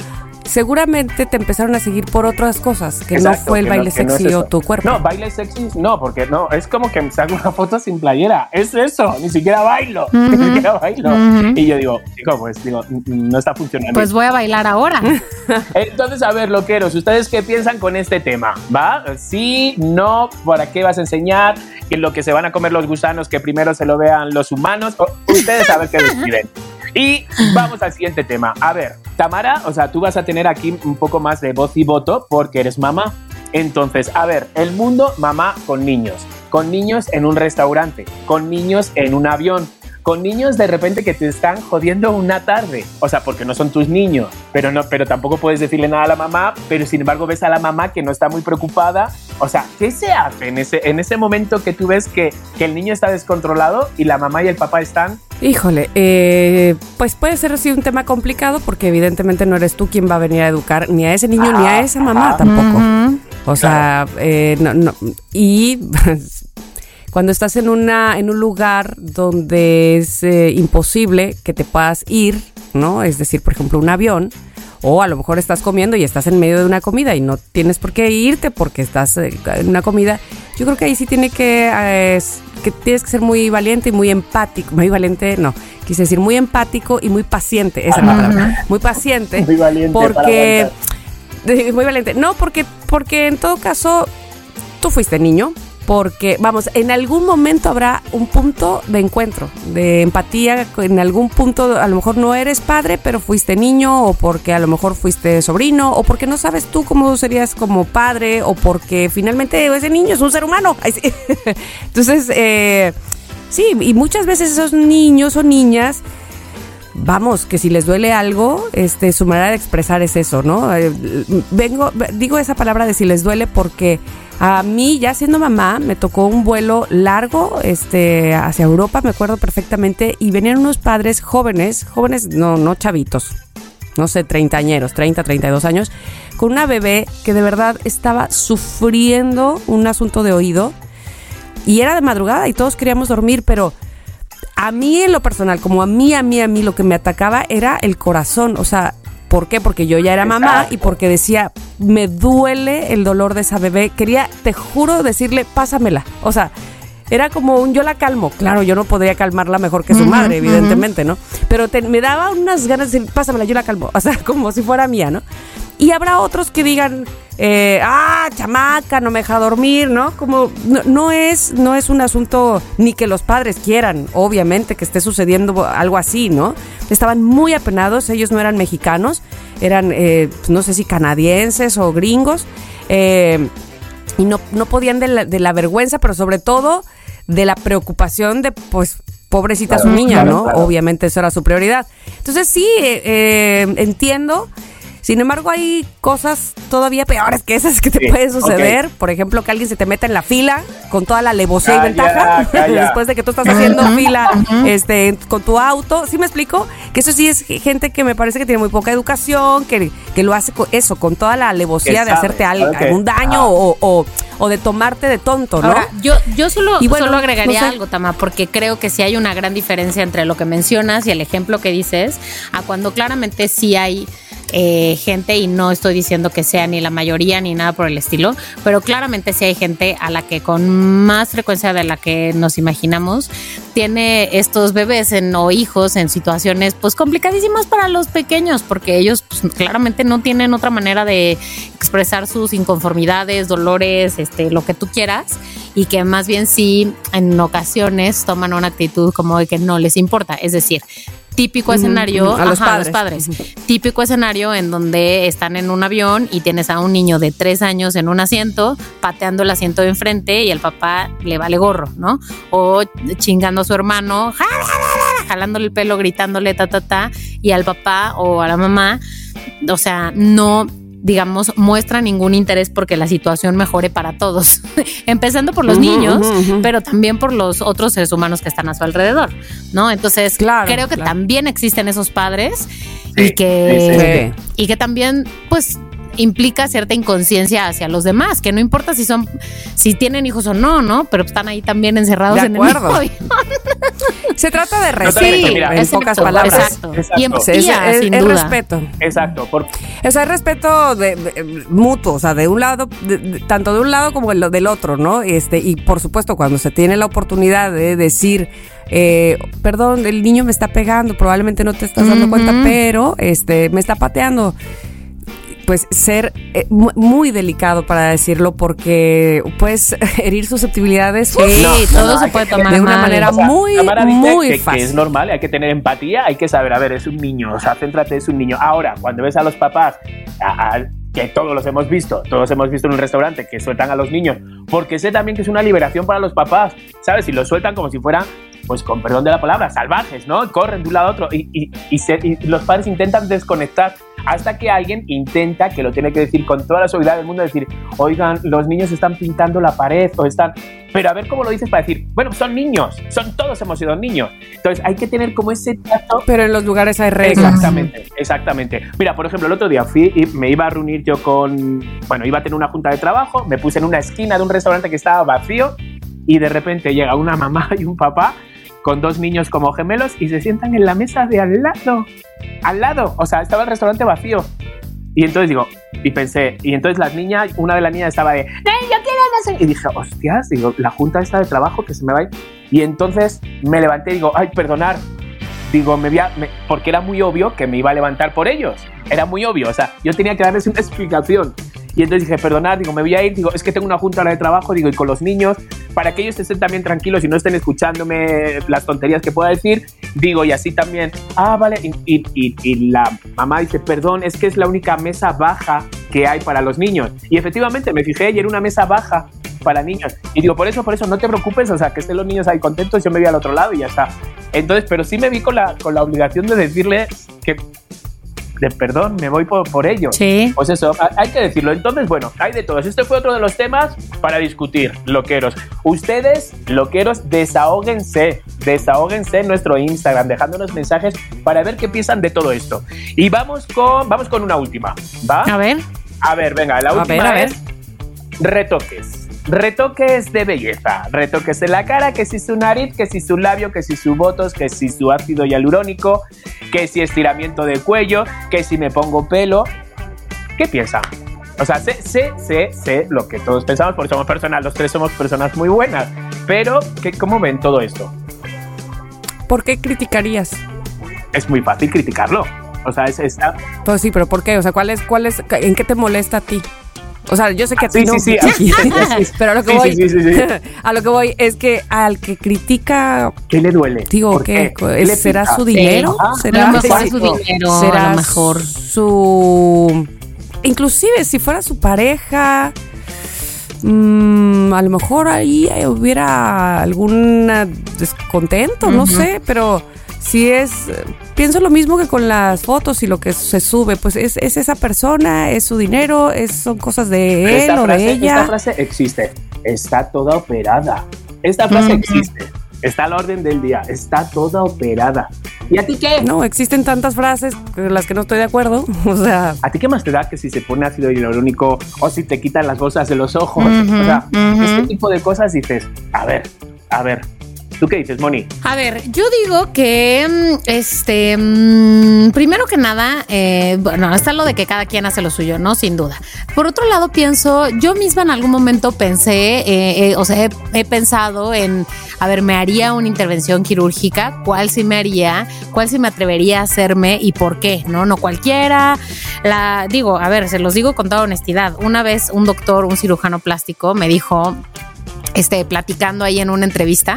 seguramente te empezaron a seguir por otras cosas, que no fue el baile sexy o tu cuerpo. No, baile sexy no, porque no, es como que me saco una foto sin playera, es eso, ni siquiera bailo, ni siquiera bailo. Y yo digo, chico, pues digo, no está funcionando. Pues voy a bailar ahora. Entonces, a ver, loqueros, ¿ustedes qué piensan con este tema? ¿Va? Sí, no, ¿para qué vas a enseñar? Que lo que se van a comer los gusanos, que primero se lo vean los humanos. Ustedes saben qué deciden. Y vamos al siguiente tema. A ver, Tamara, o sea, tú vas a tener aquí un poco más de voz y voto porque eres mamá. Entonces, a ver, el mundo mamá con niños, con niños en un restaurante, con niños en un avión, con niños de repente que te están jodiendo una tarde. O sea, porque no son tus niños, pero, no, pero tampoco puedes decirle nada a la mamá, pero sin embargo ves a la mamá que no está muy preocupada. O sea, ¿qué se hace en ese, en ese momento que tú ves que, que el niño está descontrolado y la mamá y el papá están Híjole, eh, pues puede ser así un tema complicado porque evidentemente no eres tú quien va a venir a educar ni a ese niño ni a esa mamá tampoco. O sea, eh, no, no, y cuando estás en una en un lugar donde es eh, imposible que te puedas ir, ¿no? Es decir, por ejemplo, un avión o a lo mejor estás comiendo y estás en medio de una comida y no tienes por qué irte porque estás eh, en una comida. Yo creo que ahí sí tiene que, eh, que tienes que ser muy valiente y muy empático. Muy valiente, no. Quise decir muy empático y muy paciente. Esa es la palabra. Muy paciente. Muy valiente Porque. muy valiente. No, porque, porque en todo caso, tú fuiste niño porque, vamos, en algún momento habrá un punto de encuentro, de empatía, en algún punto a lo mejor no eres padre, pero fuiste niño, o porque a lo mejor fuiste sobrino, o porque no sabes tú cómo serías como padre, o porque finalmente ese niño es un ser humano. Entonces, eh, sí, y muchas veces esos niños o niñas vamos, que si les duele algo, este, su manera de expresar es eso, ¿no? Eh, vengo, digo esa palabra de si les duele porque a mí, ya siendo mamá, me tocó un vuelo largo este, hacia Europa, me acuerdo perfectamente, y venían unos padres jóvenes, jóvenes, no, no chavitos, no sé, treintañeros, 30, 32 años, con una bebé que de verdad estaba sufriendo un asunto de oído. Y era de madrugada y todos queríamos dormir, pero a mí en lo personal, como a mí, a mí, a mí, lo que me atacaba era el corazón. O sea, ¿por qué? Porque yo ya era mamá y porque decía, me duele el dolor de esa bebé. Quería, te juro, decirle, pásamela. O sea, era como un yo la calmo. Claro, yo no podría calmarla mejor que su madre, evidentemente, ¿no? Pero me daba unas ganas de decir, pásamela, yo la calmo. O sea, como si fuera mía, ¿no? Y habrá otros que digan, eh, ah, chamaca, no me deja dormir, ¿no? Como no, es, no es un asunto ni que los padres quieran, obviamente, que esté sucediendo algo así, ¿no? Estaban muy apenados, ellos no eran mexicanos, eran, eh, pues, no sé si canadienses o gringos, eh, y no, no podían de la, de la vergüenza, pero sobre todo de la preocupación de, pues, pobrecita su niña, ¿no? Obviamente eso era su prioridad. Entonces sí, entiendo sin embargo, hay cosas todavía peores que esas que te pueden suceder. Por ejemplo, que alguien se te meta en la fila con toda la alevosía y ventaja después de que tú estás haciendo fila este, con tu auto. ¿Sí me explico? Que eso sí es gente que me parece que tiene muy poca educación, que, que lo hace con eso, con toda la alevosía de hacerte algún daño o, o, de tomarte de tonto, ¿no? yo, yo solo, solo agregaría algo, Tama, porque creo que sí hay una gran diferencia entre lo que mencionas y el ejemplo que dices, a cuando claramente sí hay eh, gente y no estoy diciendo que sea ni la mayoría ni nada por el estilo, pero claramente sí hay gente a la que con más frecuencia de la que nos imaginamos tiene estos bebés en, o hijos en situaciones pues complicadísimas para los pequeños porque ellos pues, claramente no tienen otra manera de expresar sus inconformidades, dolores, este, lo que tú quieras y que más bien sí en ocasiones toman una actitud como de que no les importa, es decir, típico escenario a, los, padres. típico escenario en donde están en un avión y tienes a un niño de tres años en un asiento pateando el asiento de enfrente y el papá le vale gorro, ¿no? O chingando a su hermano, jalándole el pelo, gritándole ta ta ta y al papá o a la mamá, o sea, no digamos, muestra ningún interés porque la situación mejore para todos, empezando por los niños, pero también por los otros seres humanos que están a su alrededor, ¿no? Entonces, creo que también existen esos padres y que y que también, pues, implica cierta inconsciencia hacia los demás, que no importa si son, si tienen hijos o no, ¿no? Pero están ahí también encerrados en el mismo Se trata de respeto, en pocas palabras. Exacto. Y empatía, es, sin respeto. Exacto. O sea, es respeto de, mutuo, o sea, de un lado, tanto de un lado como del otro, ¿no? Este, y por supuesto, cuando se tiene la oportunidad de decir, eh, perdón, el niño me está pegando, probablemente no te estás dando cuenta, pero este, me está pateando pues ser eh, muy delicado para decirlo porque puedes herir susceptibilidades. Sí, todo se puede tomar de una manera muy, muy que, fácil. Que es normal, hay que tener empatía, hay que saber, a ver, es un niño, o sea, céntrate, es un niño. Ahora, cuando ves a los papás, que todos los hemos visto, todos hemos visto en un restaurante que sueltan a los niños, porque sé también que es una liberación para los papás, ¿sabes? Y los sueltan como si fueran pues con perdón de la palabra, salvajes, ¿no? Corren de un lado a otro y, y, y, los padres intentan desconectar hasta que alguien intenta, que lo tiene que decir con toda la seguridad del mundo, decir, oigan, los niños están pintando la pared o están... Pero a ver cómo lo dices para decir, bueno, son niños, son todos hemos sido niños. Entonces hay que tener como ese trato. Pero en los lugares hay reglas. Exactamente, exactamente. Mira, por ejemplo, el otro día fui y me iba a reunir yo con, bueno, iba a tener una junta de trabajo, me puse en una esquina de un restaurante que estaba vacío y de repente llega una mamá y un papá con dos niños como gemelos y se sientan en la mesa de al lado. Al lado. O sea, estaba el restaurante vacío. Y entonces digo, y pensé, y entonces las niñas, una de las niñas estaba de, ¡Eh, yo quiero no Y dije, hostias, digo, la junta está de trabajo que se me va. Y entonces me levanté y digo, ay, perdonar. Digo, me, voy porque era muy obvio que me iba a levantar por ellos. Era muy obvio, o sea, yo tenía que darles una explicación. Y entonces dije, perdonad, digo, me voy a ir, digo, es que tengo una junta de trabajo, digo, y con los niños, para que ellos estén también tranquilos y no estén escuchándome las tonterías que pueda decir, digo, y así también, ah, vale, y, y, y, la mamá dice, perdón, es que es la única mesa baja que hay para los niños. Y efectivamente me fijé y era una mesa baja para niños. Y digo, por eso, por eso, no te preocupes, o sea, que estén los niños ahí contentos, yo me voy al otro lado y ya está. Entonces, pero sí me vi con la, con la obligación de decirle que de perdón, me voy por, por ello. Sí. Pues eso, hay que decirlo. Entonces, bueno, hay de todos. Este fue otro de los temas para discutir, loqueros. Ustedes, loqueros, desahóguense, desahóguense en nuestro Instagram, dejándonos mensajes para ver qué piensan de todo esto. Y vamos con, vamos con una última, ¿va? A ver. A ver, venga, la última a ver, retoques retoques de belleza, retoques en la cara, que si su nariz, que si su labio, que si su botos, que si su ácido hialurónico, que si estiramiento de cuello, que si me pongo pelo. ¿Qué piensan? O sea, sé, sé, sé, sé lo que todos pensamos porque somos personas, los tres somos personas muy buenas, pero ¿qué, ¿cómo ven todo esto? ¿Por qué criticarías? Es muy fácil criticarlo. O sea, es esta. Pues sí, pero ¿por qué? O sea, ¿cuál es, cuál es, ¿en qué te molesta a ti? O sea, yo sé que a ti sí, no. Sí, sí, pero a lo que voy, a lo que voy es que al que critica, ¿qué le duele? Digo, ¿qué? ¿Será su dinero? ¿Será mejor su dinero? ¿Será a lo mejor su inclusive si fuera su pareja? Mmm, a lo mejor ahí hubiera algún descontento, no sé, pero si es, pienso lo mismo que con las fotos y lo que se sube, pues es, esa persona, es su dinero, es, son cosas de él o de ella. Esta frase existe, está toda operada. Esta frase existe, está a la orden del día, está toda operada. ¿Y a ti qué? No, existen tantas frases con las que no estoy de acuerdo. O sea. ¿A ti qué más te da que si se pone ácido hialurónico o si te quitan las bolsas de los ojos? o sea, este tipo de cosas dices, a ver, a ver, ¿Tú qué dices, Moni? A ver, yo digo que, mm, este, mm, primero que nada, eh, bueno, está lo de que cada quien hace lo suyo, ¿no? Sin duda. Por otro lado, pienso, yo misma en algún momento pensé, eh, eh, o sea, he, pensado en, a ver, me haría una intervención quirúrgica, ¿cuál sí me haría? ¿Cuál sí me atrevería a hacerme y por qué? ¿No? No cualquiera. La, digo, a ver, se los digo con toda honestidad. Una vez un doctor, un cirujano plástico, me dijo, este, platicando ahí en una entrevista,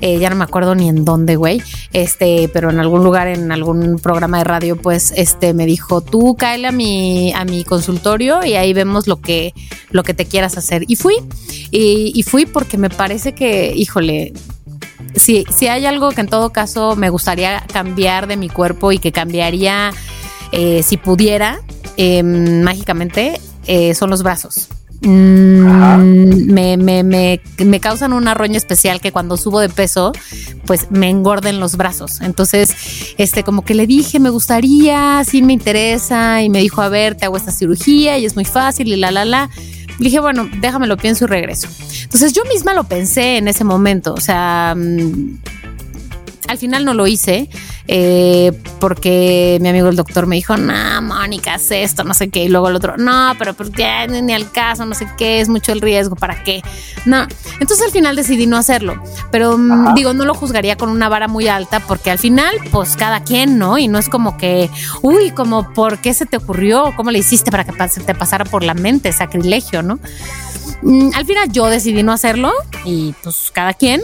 eh, ya no me acuerdo ni en dónde, güey, este, pero en algún lugar, en algún programa de radio, pues, este, me dijo, tú cáele a mi, a mi consultorio y ahí vemos lo que, lo que te quieras hacer. Y fui, y, fui porque me parece que, híjole, si, si hay algo que en todo caso me gustaría cambiar de mi cuerpo y que cambiaría eh, si pudiera, mágicamente, eh, son los brazos. Mm, me, me, me, me, causan una roña especial que cuando subo de peso, pues me engorden los brazos. Entonces, este, como que le dije, me gustaría, sí me interesa, y me dijo, a ver, te hago esta cirugía y es muy fácil y la, la, la. dije, bueno, déjame lo pienso y regreso. Entonces yo misma lo pensé en ese momento, o sea, mm, al final no lo hice eh, porque mi amigo el doctor me dijo, no, Mónica, haz esto, no sé qué. Y luego el otro, no, pero porque ni al caso, no sé qué, es mucho el riesgo, ¿para qué? No. Entonces al final decidí no hacerlo. Pero mm, digo, no lo juzgaría con una vara muy alta porque al final, pues cada quien, ¿no? Y no es como que, uy, como, ¿por qué se te ocurrió? ¿Cómo le hiciste para que se te pasara por la mente? Sacrilegio, ¿no? Mm, al final yo decidí no hacerlo y pues cada quien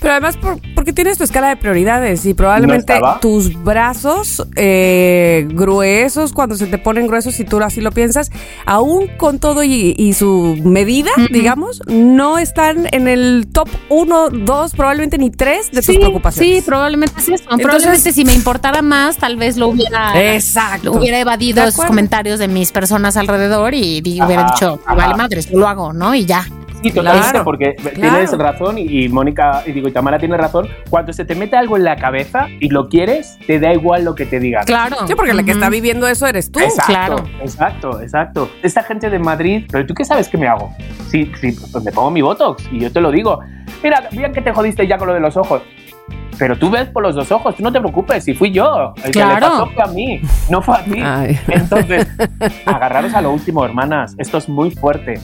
pero además, porque tienes tu escala de prioridades y probablemente tus brazos eh, gruesos, cuando se te ponen gruesos, si tú así lo piensas, aún con todo y, y su medida, digamos, no están en el top 1, 2, probablemente ni 3 de tus preocupaciones. Sí, probablemente es eso. Entonces- probablemente si me importara más, tal vez lo hubiera, Exacto. lo hubiera evadido esos comentarios de mis personas alrededor y hubiera dicho, vale madre, yo lo hago, ¿no? Y ya. Sí, totalmente, Claro, porque claro. tienes razón y, y Mónica, y digo, y Tamara tiene razón. Cuando se te mete algo en la cabeza y lo quieres, te da igual lo que te digan. Claro. Sí, porque la que está viviendo eso eres tú. Exacto, claro. exacto, exacto. Esta gente de Madrid, pero tú qué sabes que me hago? Sí, sí, pues me pongo mi Botox y yo te lo digo. Mira, bien que te jodiste ya con lo de los ojos. Pero tú ves por los dos ojos, tú no te preocupes, si fui yo. El que le Claro. pasó fue a mí, no fue a ti. Ay. Entonces, agarraros a lo último, hermanas. Esto es muy fuerte.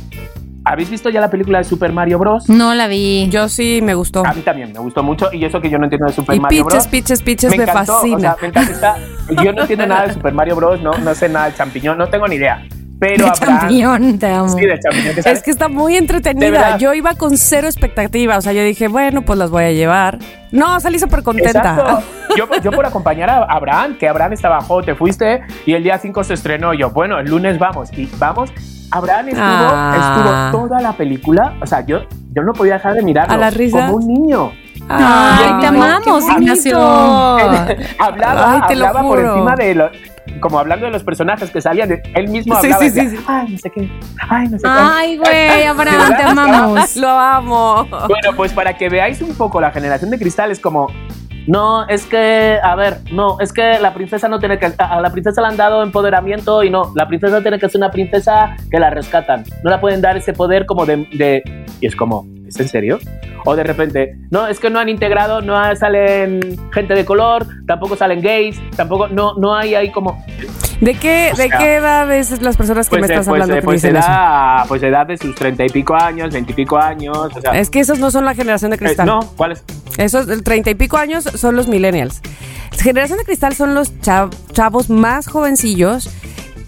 ¿Habéis visto ya la película de Super Mario Bros? No la vi. Yo sí me gustó. A mí también me gustó mucho y eso que yo no entiendo de Super Y Mario Pitches, Bros. Pitches, Pitches me, encantó, fascina. O sea, me encanta. yo no entiendo nada de Super Mario Bros. No, no sé nada del champiñón, no tengo ni idea. Pero De habrá- champiñón, te amo. Sí, de champiñón. que Es que está muy De entretenida. Yo iba con cero expectativa. O sea, yo dije, bueno, pues las voy a llevar. No, salí súper contenta. Yo, yo por acompañar a Abraham, que Abraham estaba, jo, te fuiste y el día 5 se estrenó. Yo, bueno, el lunes vamos. Y vamos. Abraham estuvo, Ah. estuvo toda la película. O sea, yo, yo no podía dejar de mirarlo. Como un niño. Ay, te amamos. Ignacio. hablaba, Ay, te lo hablaba por encima de lo- como hablando de los personajes que salían, de- él mismo Sí, hablaba. sí, decía, sí, sí. Ay, no sé qué. Ay, no sé qué. Ay, güey, Abraham, ¿De te amamos. Lo amo. Bueno, pues para que veáis un poco la generación de cristal es como no, es que, a ver, no, es que la princesa no tiene que, a la princesa le han dado empoderamiento y no, la princesa tiene que ser una princesa que la rescatan, no la pueden dar ese poder como de, de- y es como, ¿es en serio? O de repente, no, es que no han integrado, no salen gente de color, tampoco salen gays, tampoco, no, no hay ahí como, ¿De qué, O de qué edad es las personas que pues, me estás pues, hablando que pues eso? edad, pues edad de sus treinta y pico años, veintipico años, o sea, Es que esos no son la generación de eh, cristal. no, ¿cuál es? Esos treinta y pico años son los millennials. La generación de cristal son los chav- chavos más jovencillos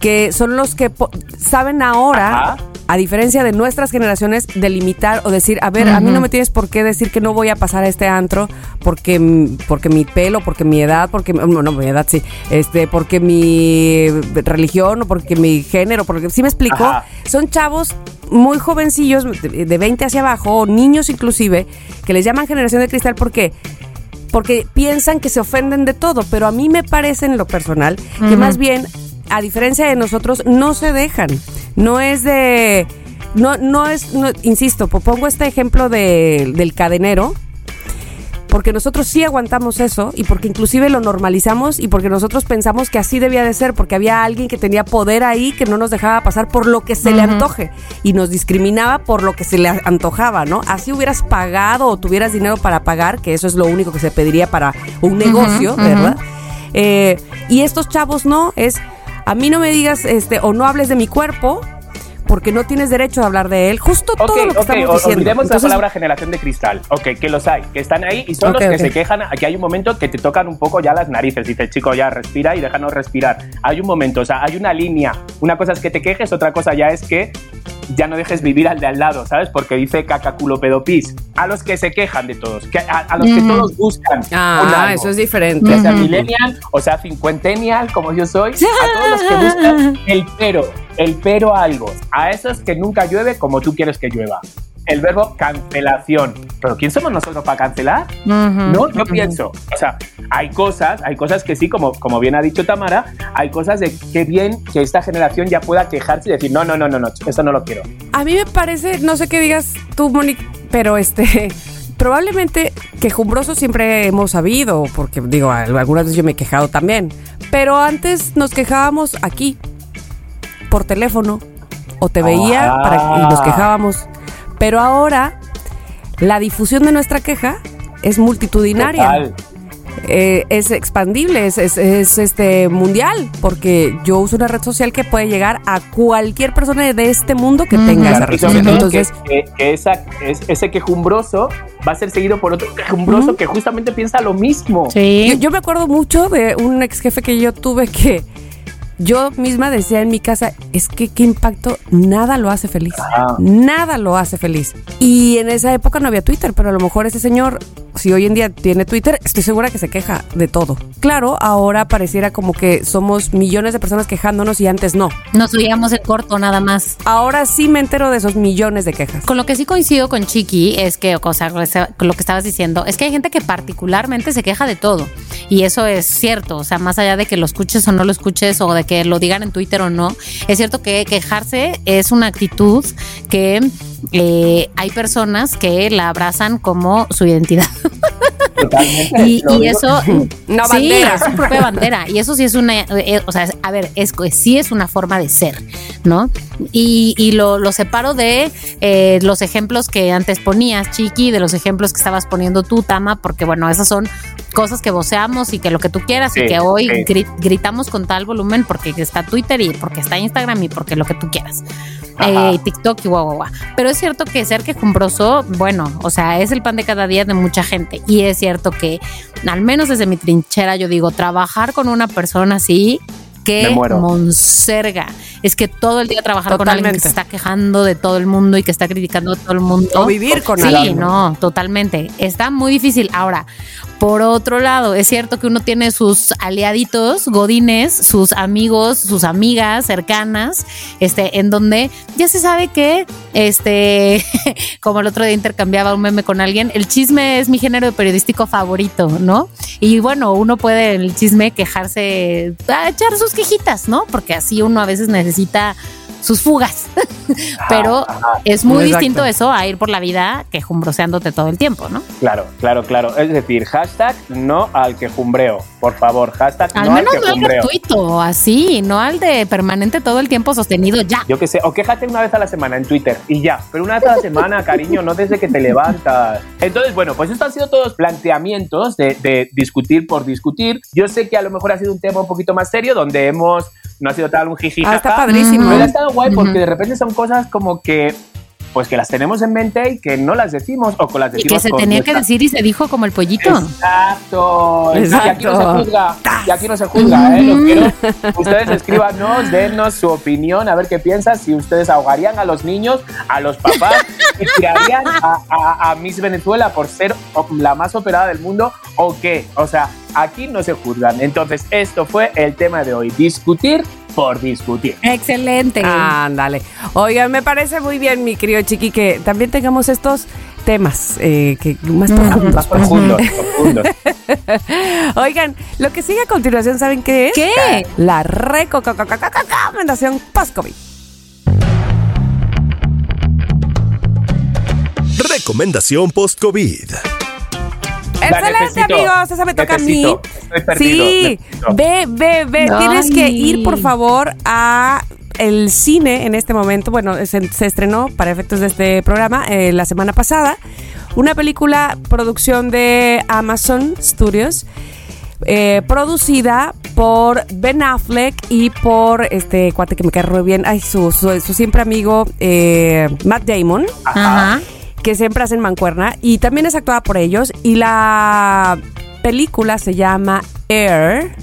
que son los que po- saben ahora, Ajá. A diferencia de nuestras generaciones, delimitar o decir, a ver, a mí no me tienes por qué decir que no voy a pasar a este antro porque, porque mi pelo, porque mi edad, porque no, no, mi edad sí, este, porque mi religión o porque mi género, porque sí me explico, Ajá. son chavos muy jovencillos, de de 20 hacia abajo, o niños inclusive, que les llaman generación de cristal porque porque piensan que se ofenden de todo, pero a mí me parece en lo personal que más bien, a diferencia de nosotros, no se dejan. No es de... No, no es, no- insisto, po- pongo este ejemplo de- del cadenero, porque nosotros sí aguantamos eso y porque inclusive lo normalizamos y porque nosotros pensamos que así debía de ser, porque había alguien que tenía poder ahí que no nos dejaba pasar por lo que se le antoje y nos discriminaba por lo que se le antojaba, ¿no? Así hubieras pagado o tuvieras dinero para pagar, que eso es lo único que se pediría para un negocio, ¿verdad? Eh, y estos chavos no, es a mí no me digas este o no hables de mi cuerpo porque no tienes derecho a hablar de él. Justo Ok, todo lo que ok, estamos diciendo. olvidemos Entonces, la palabra generación de cristal. Ok, que los hay, que están ahí y son Ok, los que se quejan. Aquí hay un momento que te tocan un poco ya las narices. Dice, chico, ya respira y déjanos respirar. Hay un momento, o sea, hay una línea. Una cosa es que te quejes, otra cosa ya es que ya no dejes vivir al de al lado, ¿sabes? Porque dice caca, culo, pedo, pis. A los que se quejan de todos, que a, a los que todos buscan. un Ah, algo. eso es diferente. Ya sea millennial, o sea cincuentennial, como yo soy, a todos los que buscan el pero, el pero a algo, a esos que nunca llueve como tú quieres que llueva. El verbo cancelación. ¿Pero quién somos nosotros para cancelar? No, yo pienso. O sea, hay cosas, hay cosas que sí, como, como bien ha dicho Tamara, hay cosas de qué bien que esta generación ya pueda quejarse y decir, no, no, no, no, no, eso no lo quiero. A mí me parece, no sé qué digas tú, Monique, pero este, probablemente quejumbroso siempre hemos sabido, porque digo, al- algunas veces yo me he quejado también, pero antes nos quejábamos aquí, por teléfono, o te veía Ah. para- y nos quejábamos, pero ahora la difusión de nuestra queja es multitudinaria. Eh, es expandible, es, es- es, este mundial, porque yo uso una red social que puede llegar a cualquier persona de este mundo que tenga esa red social. Entonces, que, que- que esa, es- ese quejumbroso va a ser seguido por otro quejumbroso que justamente piensa lo mismo. Sí. yo, yo me acuerdo mucho de un ex jefe que yo tuve que yo misma decía en mi casa, es que qué impacto, nada lo hace feliz. Nada lo hace feliz. Y en esa época no había Twitter, pero a lo mejor ese señor si hoy en día tiene Twitter, estoy segura que se queja de todo. Claro, ahora pareciera como que somos millones de personas quejándonos y antes no. Nos oíamos el corto nada más. Ahora sí me entero de esos millones de quejas. Con lo que sí coincido con Chiqui es que, o sea, con lo que estabas diciendo, es que hay gente que particularmente se queja de todo. Y eso es cierto, o sea, más allá de que lo escuches o no lo escuches o de que lo digan en Twitter o no, es cierto que quejarse es una actitud que eh, hay personas que la abrazan como su identidad. Totalmente. Y, y eso, Una sí, bandera. es propia bandera. Y eso sí es una, eh, o sea, a ver, es, sí es una forma de ser, ¿no? Y, y lo, lo separo de eh, los ejemplos que antes ponías, Chiqui, de los ejemplos que estabas poniendo tú, Tama, porque bueno, esas son cosas que voceamos y que lo que tú quieras y Sí, que hoy sí. gri- gritamos con tal volumen porque está Twitter y porque está Instagram y porque lo que tú quieras. Eh, TikTok y guau, guau, guau. Pero es cierto que ser quejumbroso, bueno, o sea, es el pan de cada día de mucha gente. Y es cierto que, al menos desde mi trinchera, yo digo, trabajar con una persona así, muero. monserga. Es que todo el día trabajar con alguien que se está quejando de todo el mundo y que está criticando a todo el mundo. O vivir con Sí, alguien. no, totalmente. Está muy difícil. Ahora, por otro lado, es cierto que uno tiene sus aliaditos, godines, sus amigos, sus amigas cercanas, este, en donde ya se sabe que, este, como el otro día intercambiaba un meme con alguien, el chisme es mi género periodístico favorito, ¿no? Y bueno, uno puede en el chisme quejarse, a echar sus quejitas, ¿no? Porque así uno a veces necesita sus fugas. Pero Ajá, es muy Exacto. distinto eso a ir por la vida quejumbroseándote todo el tiempo, ¿no? Claro, claro, claro. Es decir, hashtag no al quejumbreo. Por favor, hashtag Al no menos al no al quejumbreo. gratuito, así, no al de permanente todo el tiempo sostenido ya. Yo qué sé, o quéjate una vez a la semana en Twitter y ya, pero una vez a la semana, cariño, no desde que te levantas. Entonces, bueno, pues estos han sido todos planteamientos de, de discutir por discutir. Yo sé que a lo mejor ha sido un tema un poquito más serio, donde hemos, no ha sido tal un jiji, Ah, está padrísimo. pero ha estado guay porque de repente son cosas como que, pues que las tenemos en mente y que no las decimos o con las Y decimos que se con tenía que decir y se dijo como el pollito. Exacto. Y Exacto. aquí no se juzga. Y aquí no se juzga, ¿eh? Quiero. Ustedes escríbanos, dennos su opinión, a ver qué piensan. Si ustedes ahogarían a los niños, a los papás y tirarían a, a- a Miss Venezuela por ser la más operada del mundo o qué. O sea, aquí no se juzgan. Entonces, esto fue el tema de hoy. Discutir por discutir. Excelente. Ándale. Oigan, me parece muy bien, mi querido Chiqui, que también tengamos estos temas eh, que más profundos. Más profundos, profundos. Oigan, lo que sigue a continuación, ¿saben qué es? ¿Qué? La recomendación post-COVID. Recomendación post-COVID. Excelente, amigos. Esa me toca a mí. necesito, estoy perdido, Sí, necesito. ve, ve, ve. Ay. Tienes que ir, por favor, a el cine en este momento. Bueno, se, se estrenó para efectos de este programa eh, la semana pasada. Una película, producción de Amazon Studios. eh, producida por Ben Affleck y por este cuate que me cae muy bien, ay, su, su, su siempre amigo eh, Matt Damon Ajá. Que siempre hacen mancuerna y también es actuada por ellos y la película se llama Air,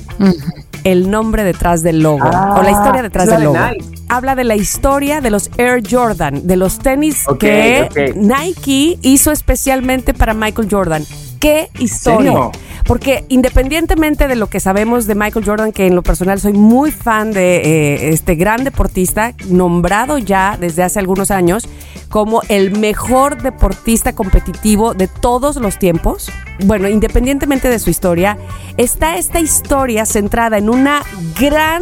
el nombre detrás del logo Ah, o la historia detrás del de logo. Habla de la historia de los Air Jordan, de los tenis que. Nike hizo especialmente para Michael Jordan. ¡Qué historia! serio? Porque independientemente de lo que sabemos de Michael Jordan, que en lo personal soy muy fan de eh, este gran deportista, nombrado ya desde hace algunos años como el mejor deportista competitivo de todos los tiempos. Bueno, independientemente de su historia, está esta historia centrada en una gran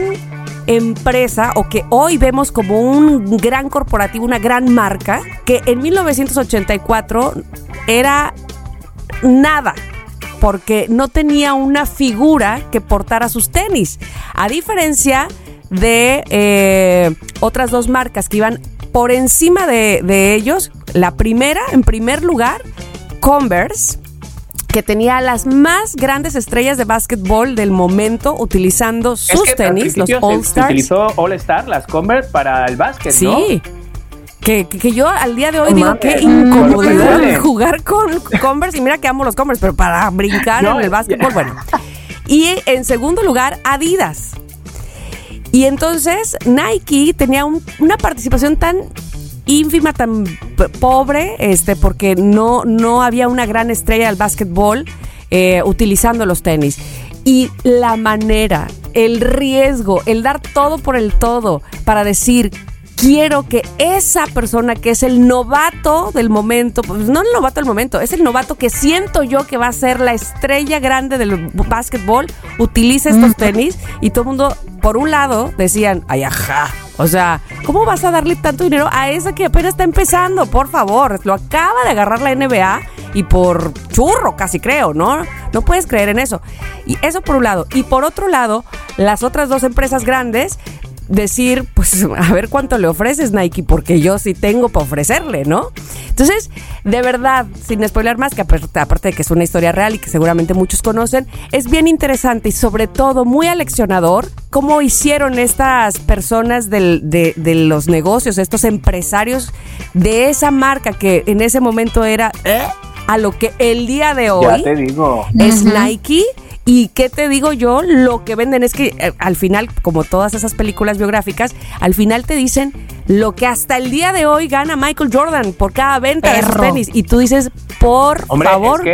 empresa o que hoy vemos como un gran corporativo, una gran marca, que en 1984 era nada porque no tenía una figura que portara sus tenis. A diferencia de eh, otras dos marcas que iban por encima de, de ellos. La primera, en primer lugar, Converse, que tenía las más grandes estrellas de básquetbol del momento utilizando sus Es que al tenis, los All Stars. utilizó All Star, las Converse, para el básquet. Sí. Que- que yo al día de hoy digo, qué incomodidad jugar con Converse. Y mira que amo los Converse, pero para brincar No, en el básquetbol, bueno. Y en segundo lugar, Adidas. Y entonces Nike tenía un- una participación tan ínfima, tan pobre, este, porque no, no había una gran estrella del básquetbol eh, utilizando los tenis. Y la manera, el riesgo, el dar todo por el todo para decir quiero que esa persona que es el novato del momento, pues no el novato del momento, es el novato que siento yo que va a ser la estrella grande del básquetbol, utilice estos tenis y todo el mundo, por un lado, decían, ay, ajá. O sea, ¿cómo vas a darle tanto dinero a esa que apenas está empezando? Por favor, lo acaba de agarrar la NBA y por churro, casi creo, ¿no? No puedes creer en eso. Y eso por un lado. Y por otro lado, las otras dos empresas grandes decir, pues a ver cuánto le ofreces Nike, porque yo sí tengo para ofrecerle, ¿no? Entonces, de verdad, sin spoiler más, que aparte de que es una historia real y que seguramente muchos conocen, es bien interesante y sobre todo muy aleccionador cómo hicieron estas personas de, de, los negocios, estos empresarios de esa marca que en ese momento era... ¿eh? a lo que el día de hoy es Nike y qué te digo yo, lo que venden es que eh, al final, como todas esas películas biográficas, al final te dicen lo que hasta el día de hoy gana Michael Jordan por cada venta de sus tenis. Y tú dices, por favor,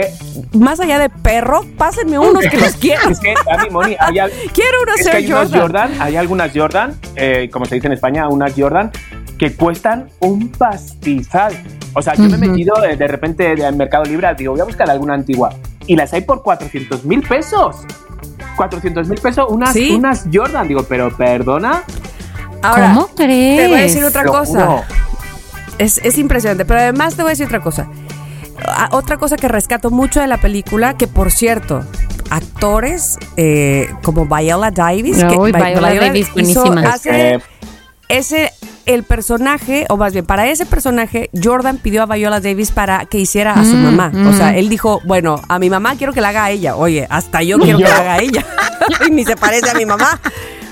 más allá de perro, pásenme unos que los quiero. Es que, Moni, hay, quiero hay Jordan. Hay algunas Jordan, eh, como se dice en España, unas Jordan que cuestan un pastizal. O sea, yo me he metido de, de repente al Mercado Libre, digo, voy a buscar alguna antigua y las hay por 400 mil pesos. 400 mil pesos unas, unas Jordan. Digo, pero perdona. Ahora, ¿Cómo crees? Te voy a decir otra cosa. Es, impresionante, pero además te voy a decir otra cosa. Ah, otra cosa que rescato mucho de la película, que por cierto, actores eh, como Viola Davis, que Viola, Davis, buenísima. Hace ese el personaje, o más bien, para ese personaje, Jordan pidió a Viola Davis para que hiciera a su mm, mamá. O sea, mm. él dijo, bueno, a mi mamá quiero que la haga a ella. Oye, hasta yo quiero que la haga a ella. y ni se parece a mi mamá.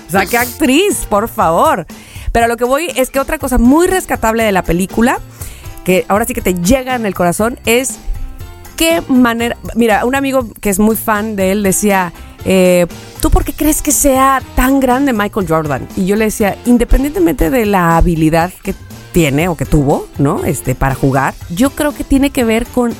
O sea, qué actriz, por favor. Pero lo que voy es que otra cosa muy rescatable de la película, que ahora sí que te llega en el corazón, es qué manera. Mira, un amigo que es muy fan de él decía eh, ¿tú por qué crees que sea tan grande Michael Jordan? Y yo le decía, independientemente de la habilidad que tiene o que tuvo, ¿no? Este, para jugar, yo creo que tiene que ver con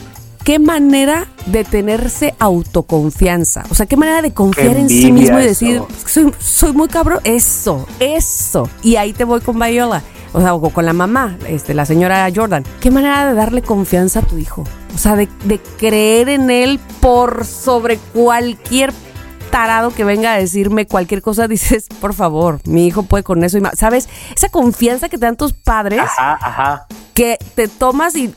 qué manera de tenerse autoconfianza. O sea, qué manera de confiar en sí mismo y decir, soy, soy, muy cabrón. Eso, eso. Y ahí te voy con Viola. O sea, o con la mamá, este, la señora Jordan. Qué manera de darle confianza a tu hijo. O sea, de, de creer en él por sobre cualquier tarado que venga a decirme cualquier cosa, dices, por favor, mi hijo puede con eso. y más. ¿Sabes? Esa confianza que te dan tus padres, que te tomas y,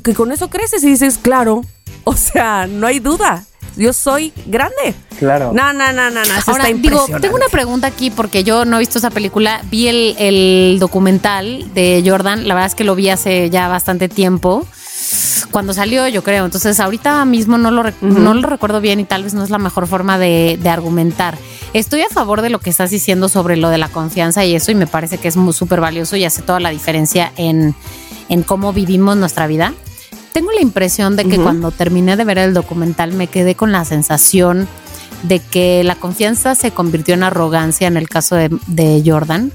que con eso creces y dices, claro, o sea, no hay duda. Yo soy grande. Claro. No, no, no, no, no. Ahora, digo, tengo una pregunta aquí porque yo no he visto esa película. Vi el, el documental de Jordan. La verdad es que lo vi hace ya bastante tiempo cuando salió, yo creo. Entonces, ahorita mismo no lo, no lo recuerdo bien y tal vez no es la mejor forma de, argumentar. Estoy a favor de lo que estás diciendo sobre lo de la confianza y eso, y me parece que es súper valioso y hace toda la diferencia en, cómo vivimos nuestra vida. Tengo la impresión de que cuando terminé de ver el documental me quedé con la sensación de que la confianza se convirtió en arrogancia en el caso de, de Jordan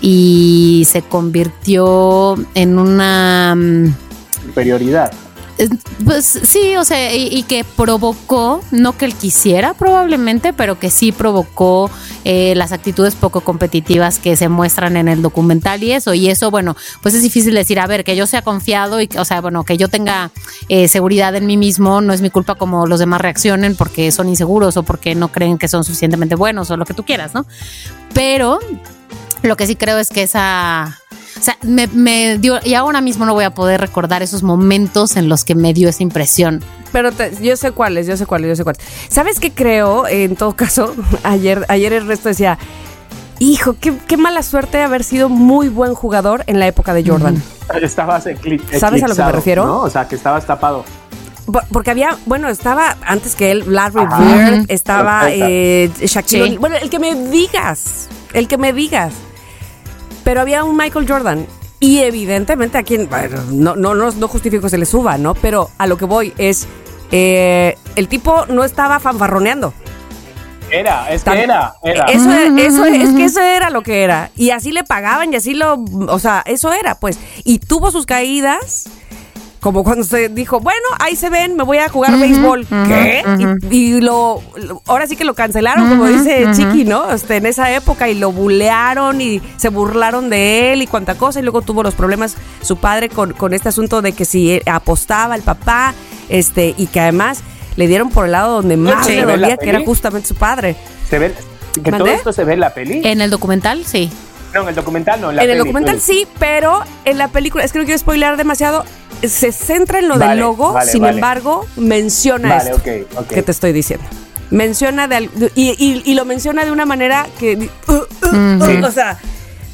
y se convirtió en una mm, superioridad. Pues sí, o sea, y, que provocó, no que él quisiera probablemente, pero que sí provocó eh, las actitudes poco competitivas que se muestran en el documental y eso. Y eso, bueno, pues es difícil decir, a ver, que yo sea confiado y, o sea, bueno, que yo tenga eh, seguridad en mí mismo, no es mi culpa como los demás reaccionen porque son inseguros o porque no creen que son suficientemente buenos o lo que tú quieras, ¿no? Pero lo que sí creo es que esa o sea, me, dio, y ahora mismo no voy a poder recordar esos momentos en los que me dio esa impresión. Pero yo sé cuáles, yo sé cuáles, yo sé cuáles. ¿Sabes qué creo? En todo caso, ayer, ayer el resto decía, hijo, qué, mala suerte haber sido muy buen jugador en la época de Jordan. Estabas en ¿Sabes a lo que me refiero? ¿no? O sea, que estabas tapado. Porque había, bueno, estaba antes que él, Larry Bird, estaba eh, Shaquille Bueno, el que me digas, el que me digas pero había un Michael Jordan. Y evidentemente a quien, no, no, no, no justifico que se le suba, ¿no? Pero a lo que voy es, eh, el tipo no estaba fanfarroneando. Era, es que era, era. Eso, eso es que eso era lo que era. Y así le pagaban y así lo, o sea, eso era, pues. Y tuvo sus caídas. Como cuando se dijo, bueno, ahí se ven, me voy a jugar béisbol. ¿Qué? Y, y lo, lo- ahora sí que lo cancelaron, como dice Chiqui, ¿no? Este, en esa época y lo bulearon y se burlaron de él y cuanta cosa. Y luego tuvo los problemas su padre con, con este asunto de que si apostaba el papá, este, y que además le dieron por el lado donde más le ¿Se ve la dolía, que era justamente su padre. Se ve, que todo esto se ve en la peli. En el documental, sí. No, en el documental no, en la en el peli, documental peli. sí, pero en la película, es que no quiero spoilear demasiado, se centra en lo Vale, del logo, vale, sin vale. embargo, menciona Vale, esto ok, ok. que te estoy diciendo. Menciona de, al- y, y- y lo menciona de una manera que, uh, uh, uh, Sí. o sea,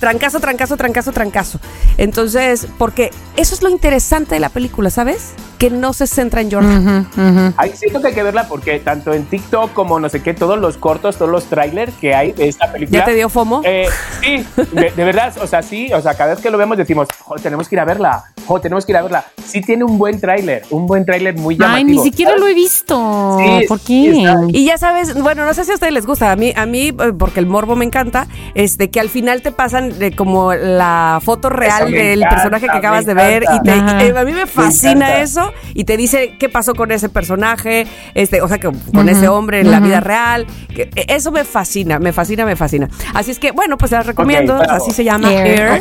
trancazo, trancazo, trancazo, trancazo. Entonces, porque eso es lo interesante de la película, ¿sabes? Que no se centra en Jordan. Ujú, ujú. Ay, siento que hay que verla porque tanto en TikTok como no sé qué, todos los cortos, todos los trailers que hay de esta película. ¿Ya te dio FOMO? Eh, sí, de, de verdad, o sea, sí, o sea, cada vez que lo vemos decimos, "Jo, tenemos que ir a verla, jo, tenemos que ir a verla. Sí tiene un buen tráiler, un buen tráiler muy llamativo. Ay, ni siquiera ¿sabes? lo he visto. Sí, ¿Por qué? está- Y ya sabes, bueno, no sé si a ustedes les gusta, a mí, a mí, eh, porque el morbo me encanta, este, que al final te pasan de como la foto real del encanta, personaje que acabas de ver y, te, y, eh, a mí me fascina eso y te dice qué pasó con ese personaje, este, o sea, que con ese hombre en la vida real, que, eh, eso me fascina, me fascina, me fascina. Así es que, bueno, pues las recomiendo, así se llama Air.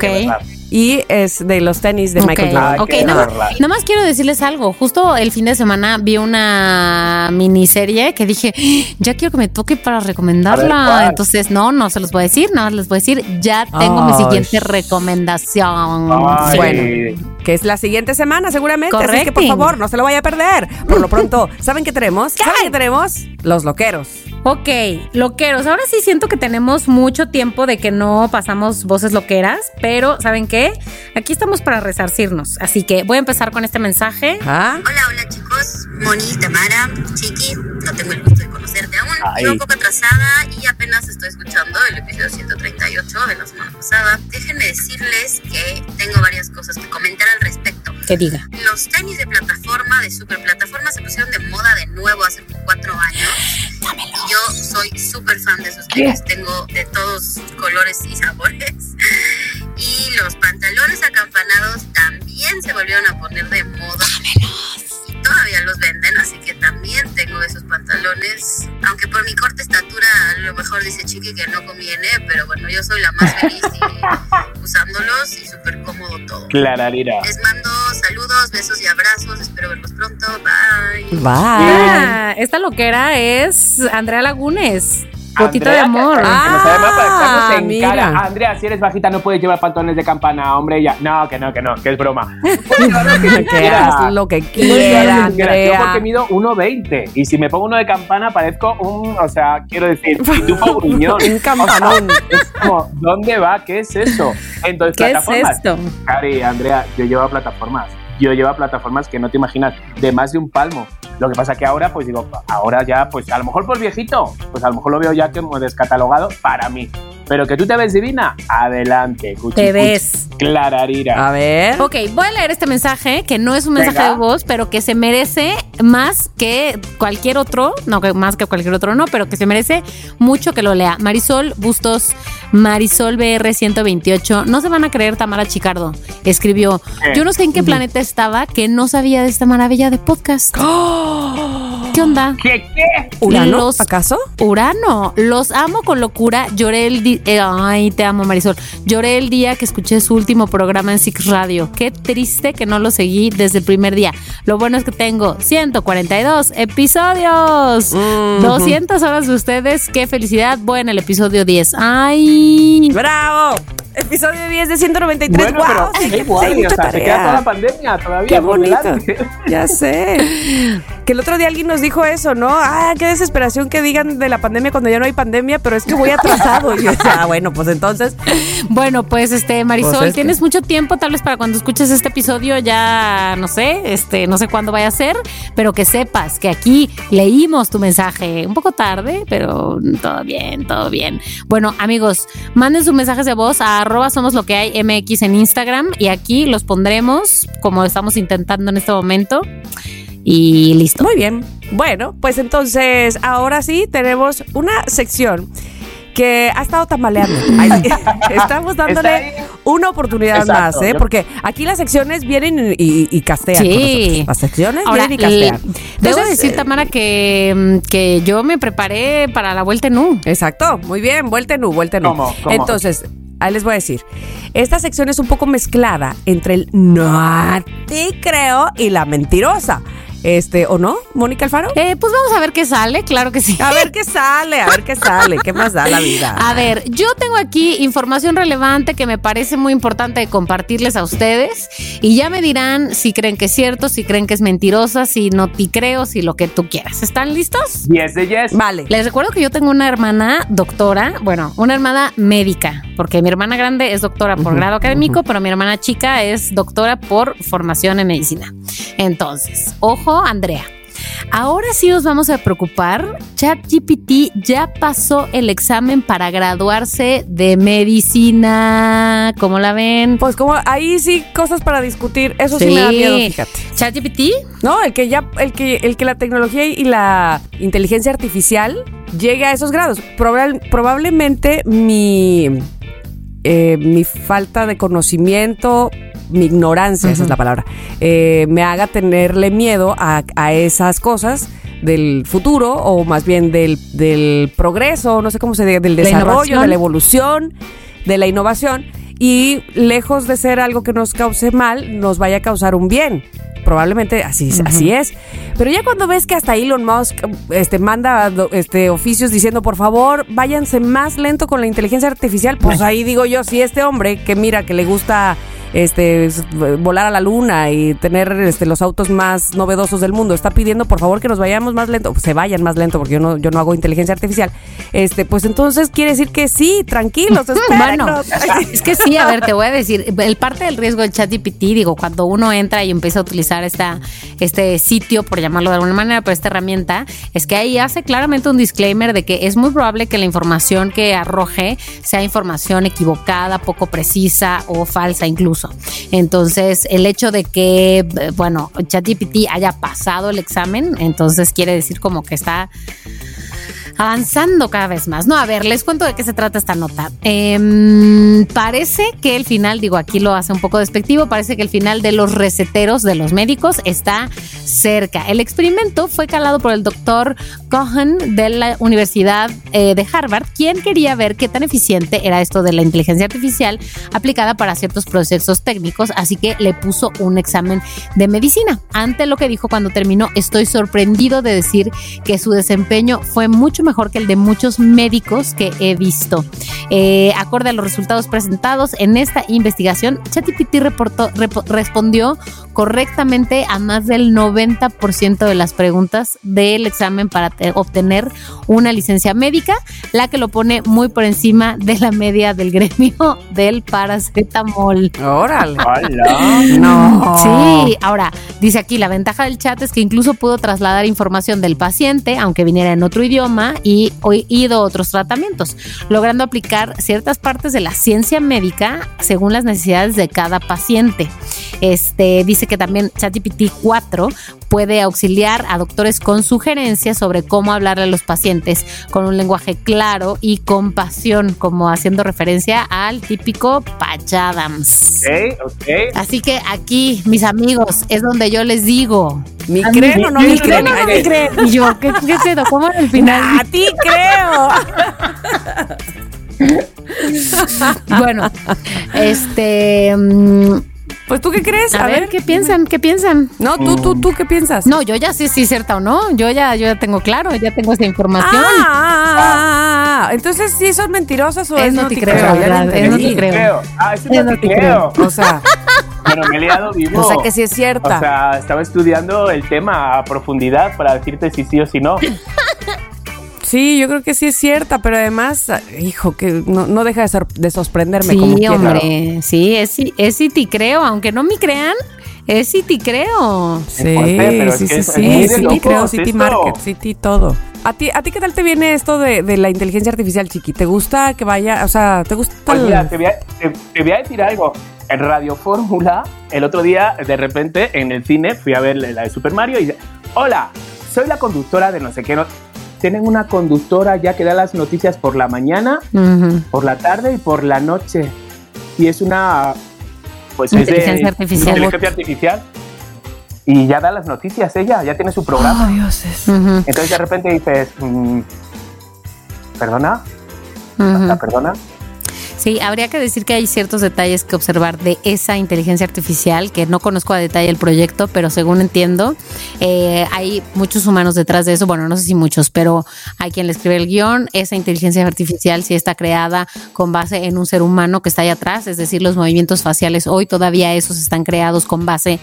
Y es de los tenis de Michael Ok, Jordan. Ay, ok, nada, más quiero decirles algo. Justo el fin de semana vi una miniserie que dije, "Ah, ya quiero que me toque para ver, recomendarla. Entonces, no, no se los voy a decir, nada más les voy a decir, ya tengo mi siguiente recomendación. Ay. Bueno, que es la siguiente semana seguramente. Así es que por Correcting. favor, no se lo vaya a perder. Por lo pronto, ¿saben qué tenemos? ¿Saben qué tenemos? Los loqueros. Ok, loqueros. Ahora sí siento que tenemos mucho tiempo de que no pasamos voces loqueras, pero ¿saben qué? Aquí estamos para resarcirnos. Así que voy a empezar con este mensaje. ¿Ah? Hola, hola chicos, Moni, Tamara, Chiqui, no tengo el gusto de conocerte aún. Ay. Iba un poco atrasada y apenas estoy escuchando el episodio 138 de la semana pasada. Déjenme decirles que tengo varias cosas que comentar al respecto. Que diga. Los tenis de plataforma, de superplataforma, se pusieron de moda de nuevo hace como cuatro años. Yo soy súper fan de esos tenis. Tengo de todos colores y sabores. Y los pantalones acampanados también se volvieron a poner de moda. Todavía los venden, así que también tengo esos pantalones. Aunque por mi corta estatura, a lo mejor dice Chiqui que no conviene, pero bueno, yo soy la más feliz y usándolos y súper cómodo todo. Clararira. Les mando saludos, besos y abrazos. Espero verlos pronto. Bye. Bye. Esta loquera es Andrea Lagunes. Gotita de Andrea, amor. que- que nos sabe echarnos en mira. cara. Andrea, si eres bajita no puedes llevar pantalones de campana, hombre, ya. No, que no, que no, que es broma. Que lo que quieras. Yo porque Andrea. mido 1,20 y si me pongo uno de campana parezco un, o sea, quiero decir. Un campanón. Es como, ¿dónde va? ¿Qué es eso? Entonces, ¿Qué es plataformas. esto? Cari, Andrea, yo llevo plataformas. Yo llevo plataformas que no te imaginas, de más de un palmo. Lo que pasa que ahora, pues digo, ahora ya, pues a lo mejor por viejito, pues a lo mejor lo veo ya que descatalogado para mí. Pero que tú te ves divina, adelante. cuchi, Te cuchi. ves. Clararira. A ver. Ok, voy a leer este mensaje, que no es un mensaje Venga. de voz, pero que se merece más que cualquier otro, no, que más que cualquier otro no, pero que se merece mucho que lo lea. Marisol Bustos, Marisol BR 128, no se van a creer Tamara Chicardo, escribió, yo no sé en qué planeta estaba que no sabía de esta maravilla de podcast. ¿Qué onda? ¿Qué, qué? ¿Urano? Los- ¿Acaso? Urano, los amo con locura. Lloré el día. ay, te amo, Marisol. Lloré el día que escuché su último programa en Six Radio. Qué triste que no lo seguí desde el primer día. Lo bueno es que tengo 142 episodios. 200 horas de ustedes. Qué felicidad. Voy en el episodio 10. Ay. ¡Bravo! Episodio 10 de 193. Bueno, ¡Wow! pero Sí, o se queda toda la pandemia todavía Qué bonito. Ya sé. Que el otro día alguien nos dijo eso, ¿no? Ah, qué desesperación que digan de la pandemia cuando ya no hay pandemia, pero es que voy atrasado. Y yo, ah, bueno, pues entonces. Bueno, pues este, Marisol, Pues tienes mucho tiempo, tal vez para cuando escuches este episodio ya no sé, este, no sé cuándo vaya a ser, pero que sepas que aquí leímos tu mensaje. Un poco tarde, pero todo bien, todo bien. Bueno, amigos, manden sus mensajes de voz a arroba somos lo que hay MX en Instagram y aquí los pondremos como estamos intentando en este momento. Y listo. Muy bien. Bueno, pues entonces ahora sí tenemos una sección que ha estado tambaleando. Estamos dándole una oportunidad Exacto. más, ¿eh? Porque aquí las secciones vienen y, y castean. Sí. Las secciones Ahora, vienen y castean. le- debo Entonces, decir, eh, Tamara, que, mm, que yo me preparé para la vuelta en U. Exacto, muy bien, vuelta en U, vuelta en U. ¿Cómo? ¿Cómo? Entonces, ahí les voy a decir, esta sección es un poco mezclada entre el no te creo y la mentirosa. Este, ¿o no, Mónica Alfaro? Eh, pues vamos a ver qué sale, claro que sí. A ver qué sale, a ver qué sale, qué más da la vida. A ver, yo tengo aquí información relevante que me parece muy importante compartirles a ustedes y ya me dirán si creen que es cierto, si creen que es mentirosa, si no te creo, si lo que tú quieras. ¿Están listos? Yes de yes. Vale. Les recuerdo que yo tengo una hermana doctora, bueno, una hermana médica, porque mi hermana grande es doctora por grado académico, pero mi hermana chica es doctora por formación en medicina. Entonces, ojo, Andrea. Ahora sí nos vamos a preocupar. ChatGPT ya pasó el examen para graduarse de medicina. ¿Cómo la ven? Pues como ahí sí cosas para discutir, eso sí, me da miedo, fíjate. ChatGPT No, el que ya, el que, el que la tecnología y la inteligencia artificial llegue a esos grados. Probable- probablemente mi, eh, mi falta de conocimiento, mi ignorancia, esa es la palabra, eh, me haga tenerle miedo a, a esas cosas del futuro o más bien del, del progreso, no sé cómo se diga, del desarrollo, de la evolución, de la innovación y lejos de ser algo que nos cause mal, nos vaya a causar un bien. Probablemente así, así es. Pero ya cuando ves que hasta Elon Musk este, manda este, oficios diciendo, por favor, váyanse más lento con la inteligencia artificial, pues ahí digo yo, si este hombre que mira que le gusta este volar a la luna y tener este, los autos más novedosos del mundo está pidiendo por favor que nos vayamos más lento, se vayan más lento porque yo no, yo no hago inteligencia artificial, este, pues entonces quiere decir que sí, tranquilos, Bueno, es que sí, a ver, te voy a decir, el parte del riesgo del ChatGPT, digo, cuando uno entra y empieza a utilizar esta, este sitio, por llamarlo de alguna manera, pero esta herramienta, es que ahí hace claramente un disclaimer de que es muy probable que la información que arroje sea información equivocada, poco precisa o falsa incluso. Entonces, el hecho de que, eh, bueno, ChatGPT haya pasado el examen, entonces quiere decir como que está avanzando cada vez más. No, a ver, les cuento de qué se trata esta nota. Em, parece que el final, digo, aquí lo hace un poco despectivo, parece que el final de los receteros de los médicos está cerca. El experimento fue calado por el doctor Cohen de la Universidad eh, de Harvard, quien quería ver qué tan eficiente era esto de la inteligencia artificial aplicada para ciertos procesos técnicos, así que le puso un examen de medicina. Ante lo que dijo cuando terminó, estoy sorprendido de decir que su desempeño fue mucho mejor que el de muchos médicos que he visto. Eh, acorde a los resultados presentados en esta investigación, ChatGPT reportó- repo- respondió correctamente a más del 90% de las preguntas del examen para te- obtener una licencia médica, la que lo pone muy por encima de la media del gremio del paracetamol. Órale. No. Sí, ahora dice aquí la ventaja del chat es que incluso pudo trasladar información del paciente, aunque viniera en otro idioma, y oído otros tratamientos, logrando aplicar ciertas partes de la ciencia médica según las necesidades de cada paciente. Este dice que también ChatGPT 4 puede auxiliar a doctores con sugerencias sobre cómo hablarle a los pacientes con un lenguaje claro y compasión, como haciendo referencia al típico Patch Adams. Ok, ok. Así que aquí, mis amigos, es donde yo les digo. ¿Mi creen o no ¿Mi mi creen no me creen? Y yo, ¿qué, qué pedo? ¿Cómo era el final? A ti creo. Bueno, este. mm, Pues tú qué crees? a, ver, ¿qué piensan? ¿Qué piensan? No, tú, tú, tú, ¿qué piensas? No, yo ya sé si es cierta o no. Yo ya, yo ya tengo claro, ya tengo esa información. ah, ah, ah. entonces sí son mentirosas o Es es no te creo, ¿verdad? Es no te creo. Ah, ese Yo no no te te creo. O sea, Pero me he liado vivo. o sea que sí es cierta. O sea, estaba estudiando el tema a profundidad para decirte si sí o si no. sí, yo creo que sí es cierta, pero además, hijo, que no, no deja de, sor- de sorprenderme como Sí, quiera. hombre. Sí, es, es te creo, aunque no me crean, es sí te creo. Sí, sí, sí, sí, locos creo, City esto. Market, City todo. ¿A ti, ¿A ti qué tal te viene esto de, de la inteligencia artificial, Chiqui? ¿Te gusta que vaya, o sea, te gusta Pues mira, te voy, a, te- te voy a decir algo. En Radio Fórmula, el otro día, de repente, en el cine, fui a ver la de Super Mario y dice, hola, soy la conductora de no sé qué. No. Tienen una conductora ya que da las noticias por la mañana, por la tarde y por la noche. Y es una. Pues es de Inteligencia artificial. inteligencia artificial. Y ya da las noticias ella, ya tiene su programa. dioses. Ujú. Entonces de repente dices, mm, ¿perdona? Ujú. ¿Perdona? Sí, habría que decir que hay ciertos detalles que observar de esa inteligencia artificial, que no conozco a detalle el proyecto, pero según entiendo, eh, hay muchos humanos detrás de eso. Bueno, no sé si muchos, pero hay quien le escribe el guion. Esa inteligencia artificial sí está creada con base en un ser humano que está ahí atrás, es decir, los movimientos faciales hoy todavía esos están creados con base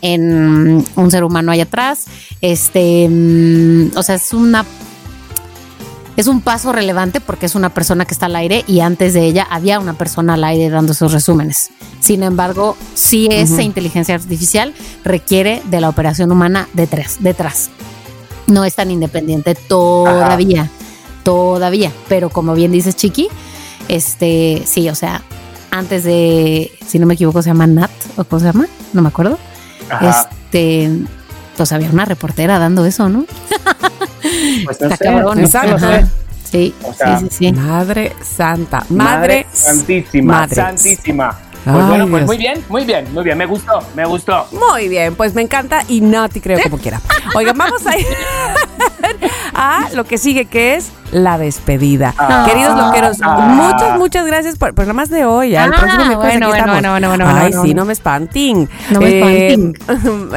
en un ser humano ahí atrás. Este, mm, o sea, es una es un paso relevante porque es una persona que está al aire y antes de ella había una persona al aire dando esos resúmenes. Sin embargo, sí esa inteligencia artificial requiere de la operación humana detrás, detrás. No es tan independiente todavía, todavía. Pero como bien dices, Chiqui, este, sí, o sea, antes de, si no me equivoco, se llama Nat, o cómo se llama, no me acuerdo. Ajá. Este, pues había una reportera dando eso, ¿no? Pues no Está sé, cabrón. exacto. Sí, O sea, sí, sí, sí. Madre santa. Madre Madre, santísima, madre. santísima. Pues Ay, bueno, pues Dios. muy bien, muy bien, muy bien. Me gustó, me gustó. Muy bien, pues me encanta y no te creo como quiera. Oigan, vamos a ir a lo que sigue, que es la despedida. Ah. Queridos loqueros, Ah. muchas, muchas gracias por, nada más de hoy. ya, el Ah, próximo miércoles bueno, aquí bueno, estamos. bueno, bueno, bueno, Ay, bueno, sí, bueno. no me espanten. No me Eh,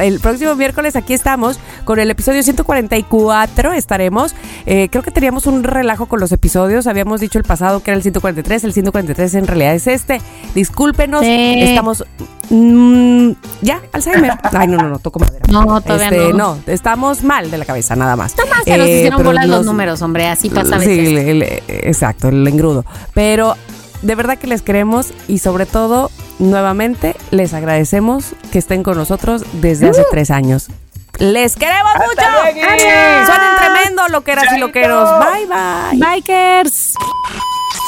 el próximo miércoles aquí estamos con el episodio 144. Estaremos. Eh, creo que teníamos un relajo con los episodios. Habíamos dicho el pasado que era el 143. El 143 en realidad es este. Discúlpenos. Sí. Estamos. mm, ya, Alzheimer. Ay, no, no, no, toco madera. No, todavía Este, no. estamos mal de la cabeza, nada más. Nada más se nos Eh, hicieron bolas los números, hombre, así pasa a Sí, veces. el- el- exacto, el engrudo. Pero de verdad que les queremos y sobre todo, nuevamente, les agradecemos que estén con nosotros desde hace tres años. ¡Les queremos ¡Hasta mucho! ¡Adiós! Suenen tremendo, loqueras y loqueros. Bye, bye. Bikers.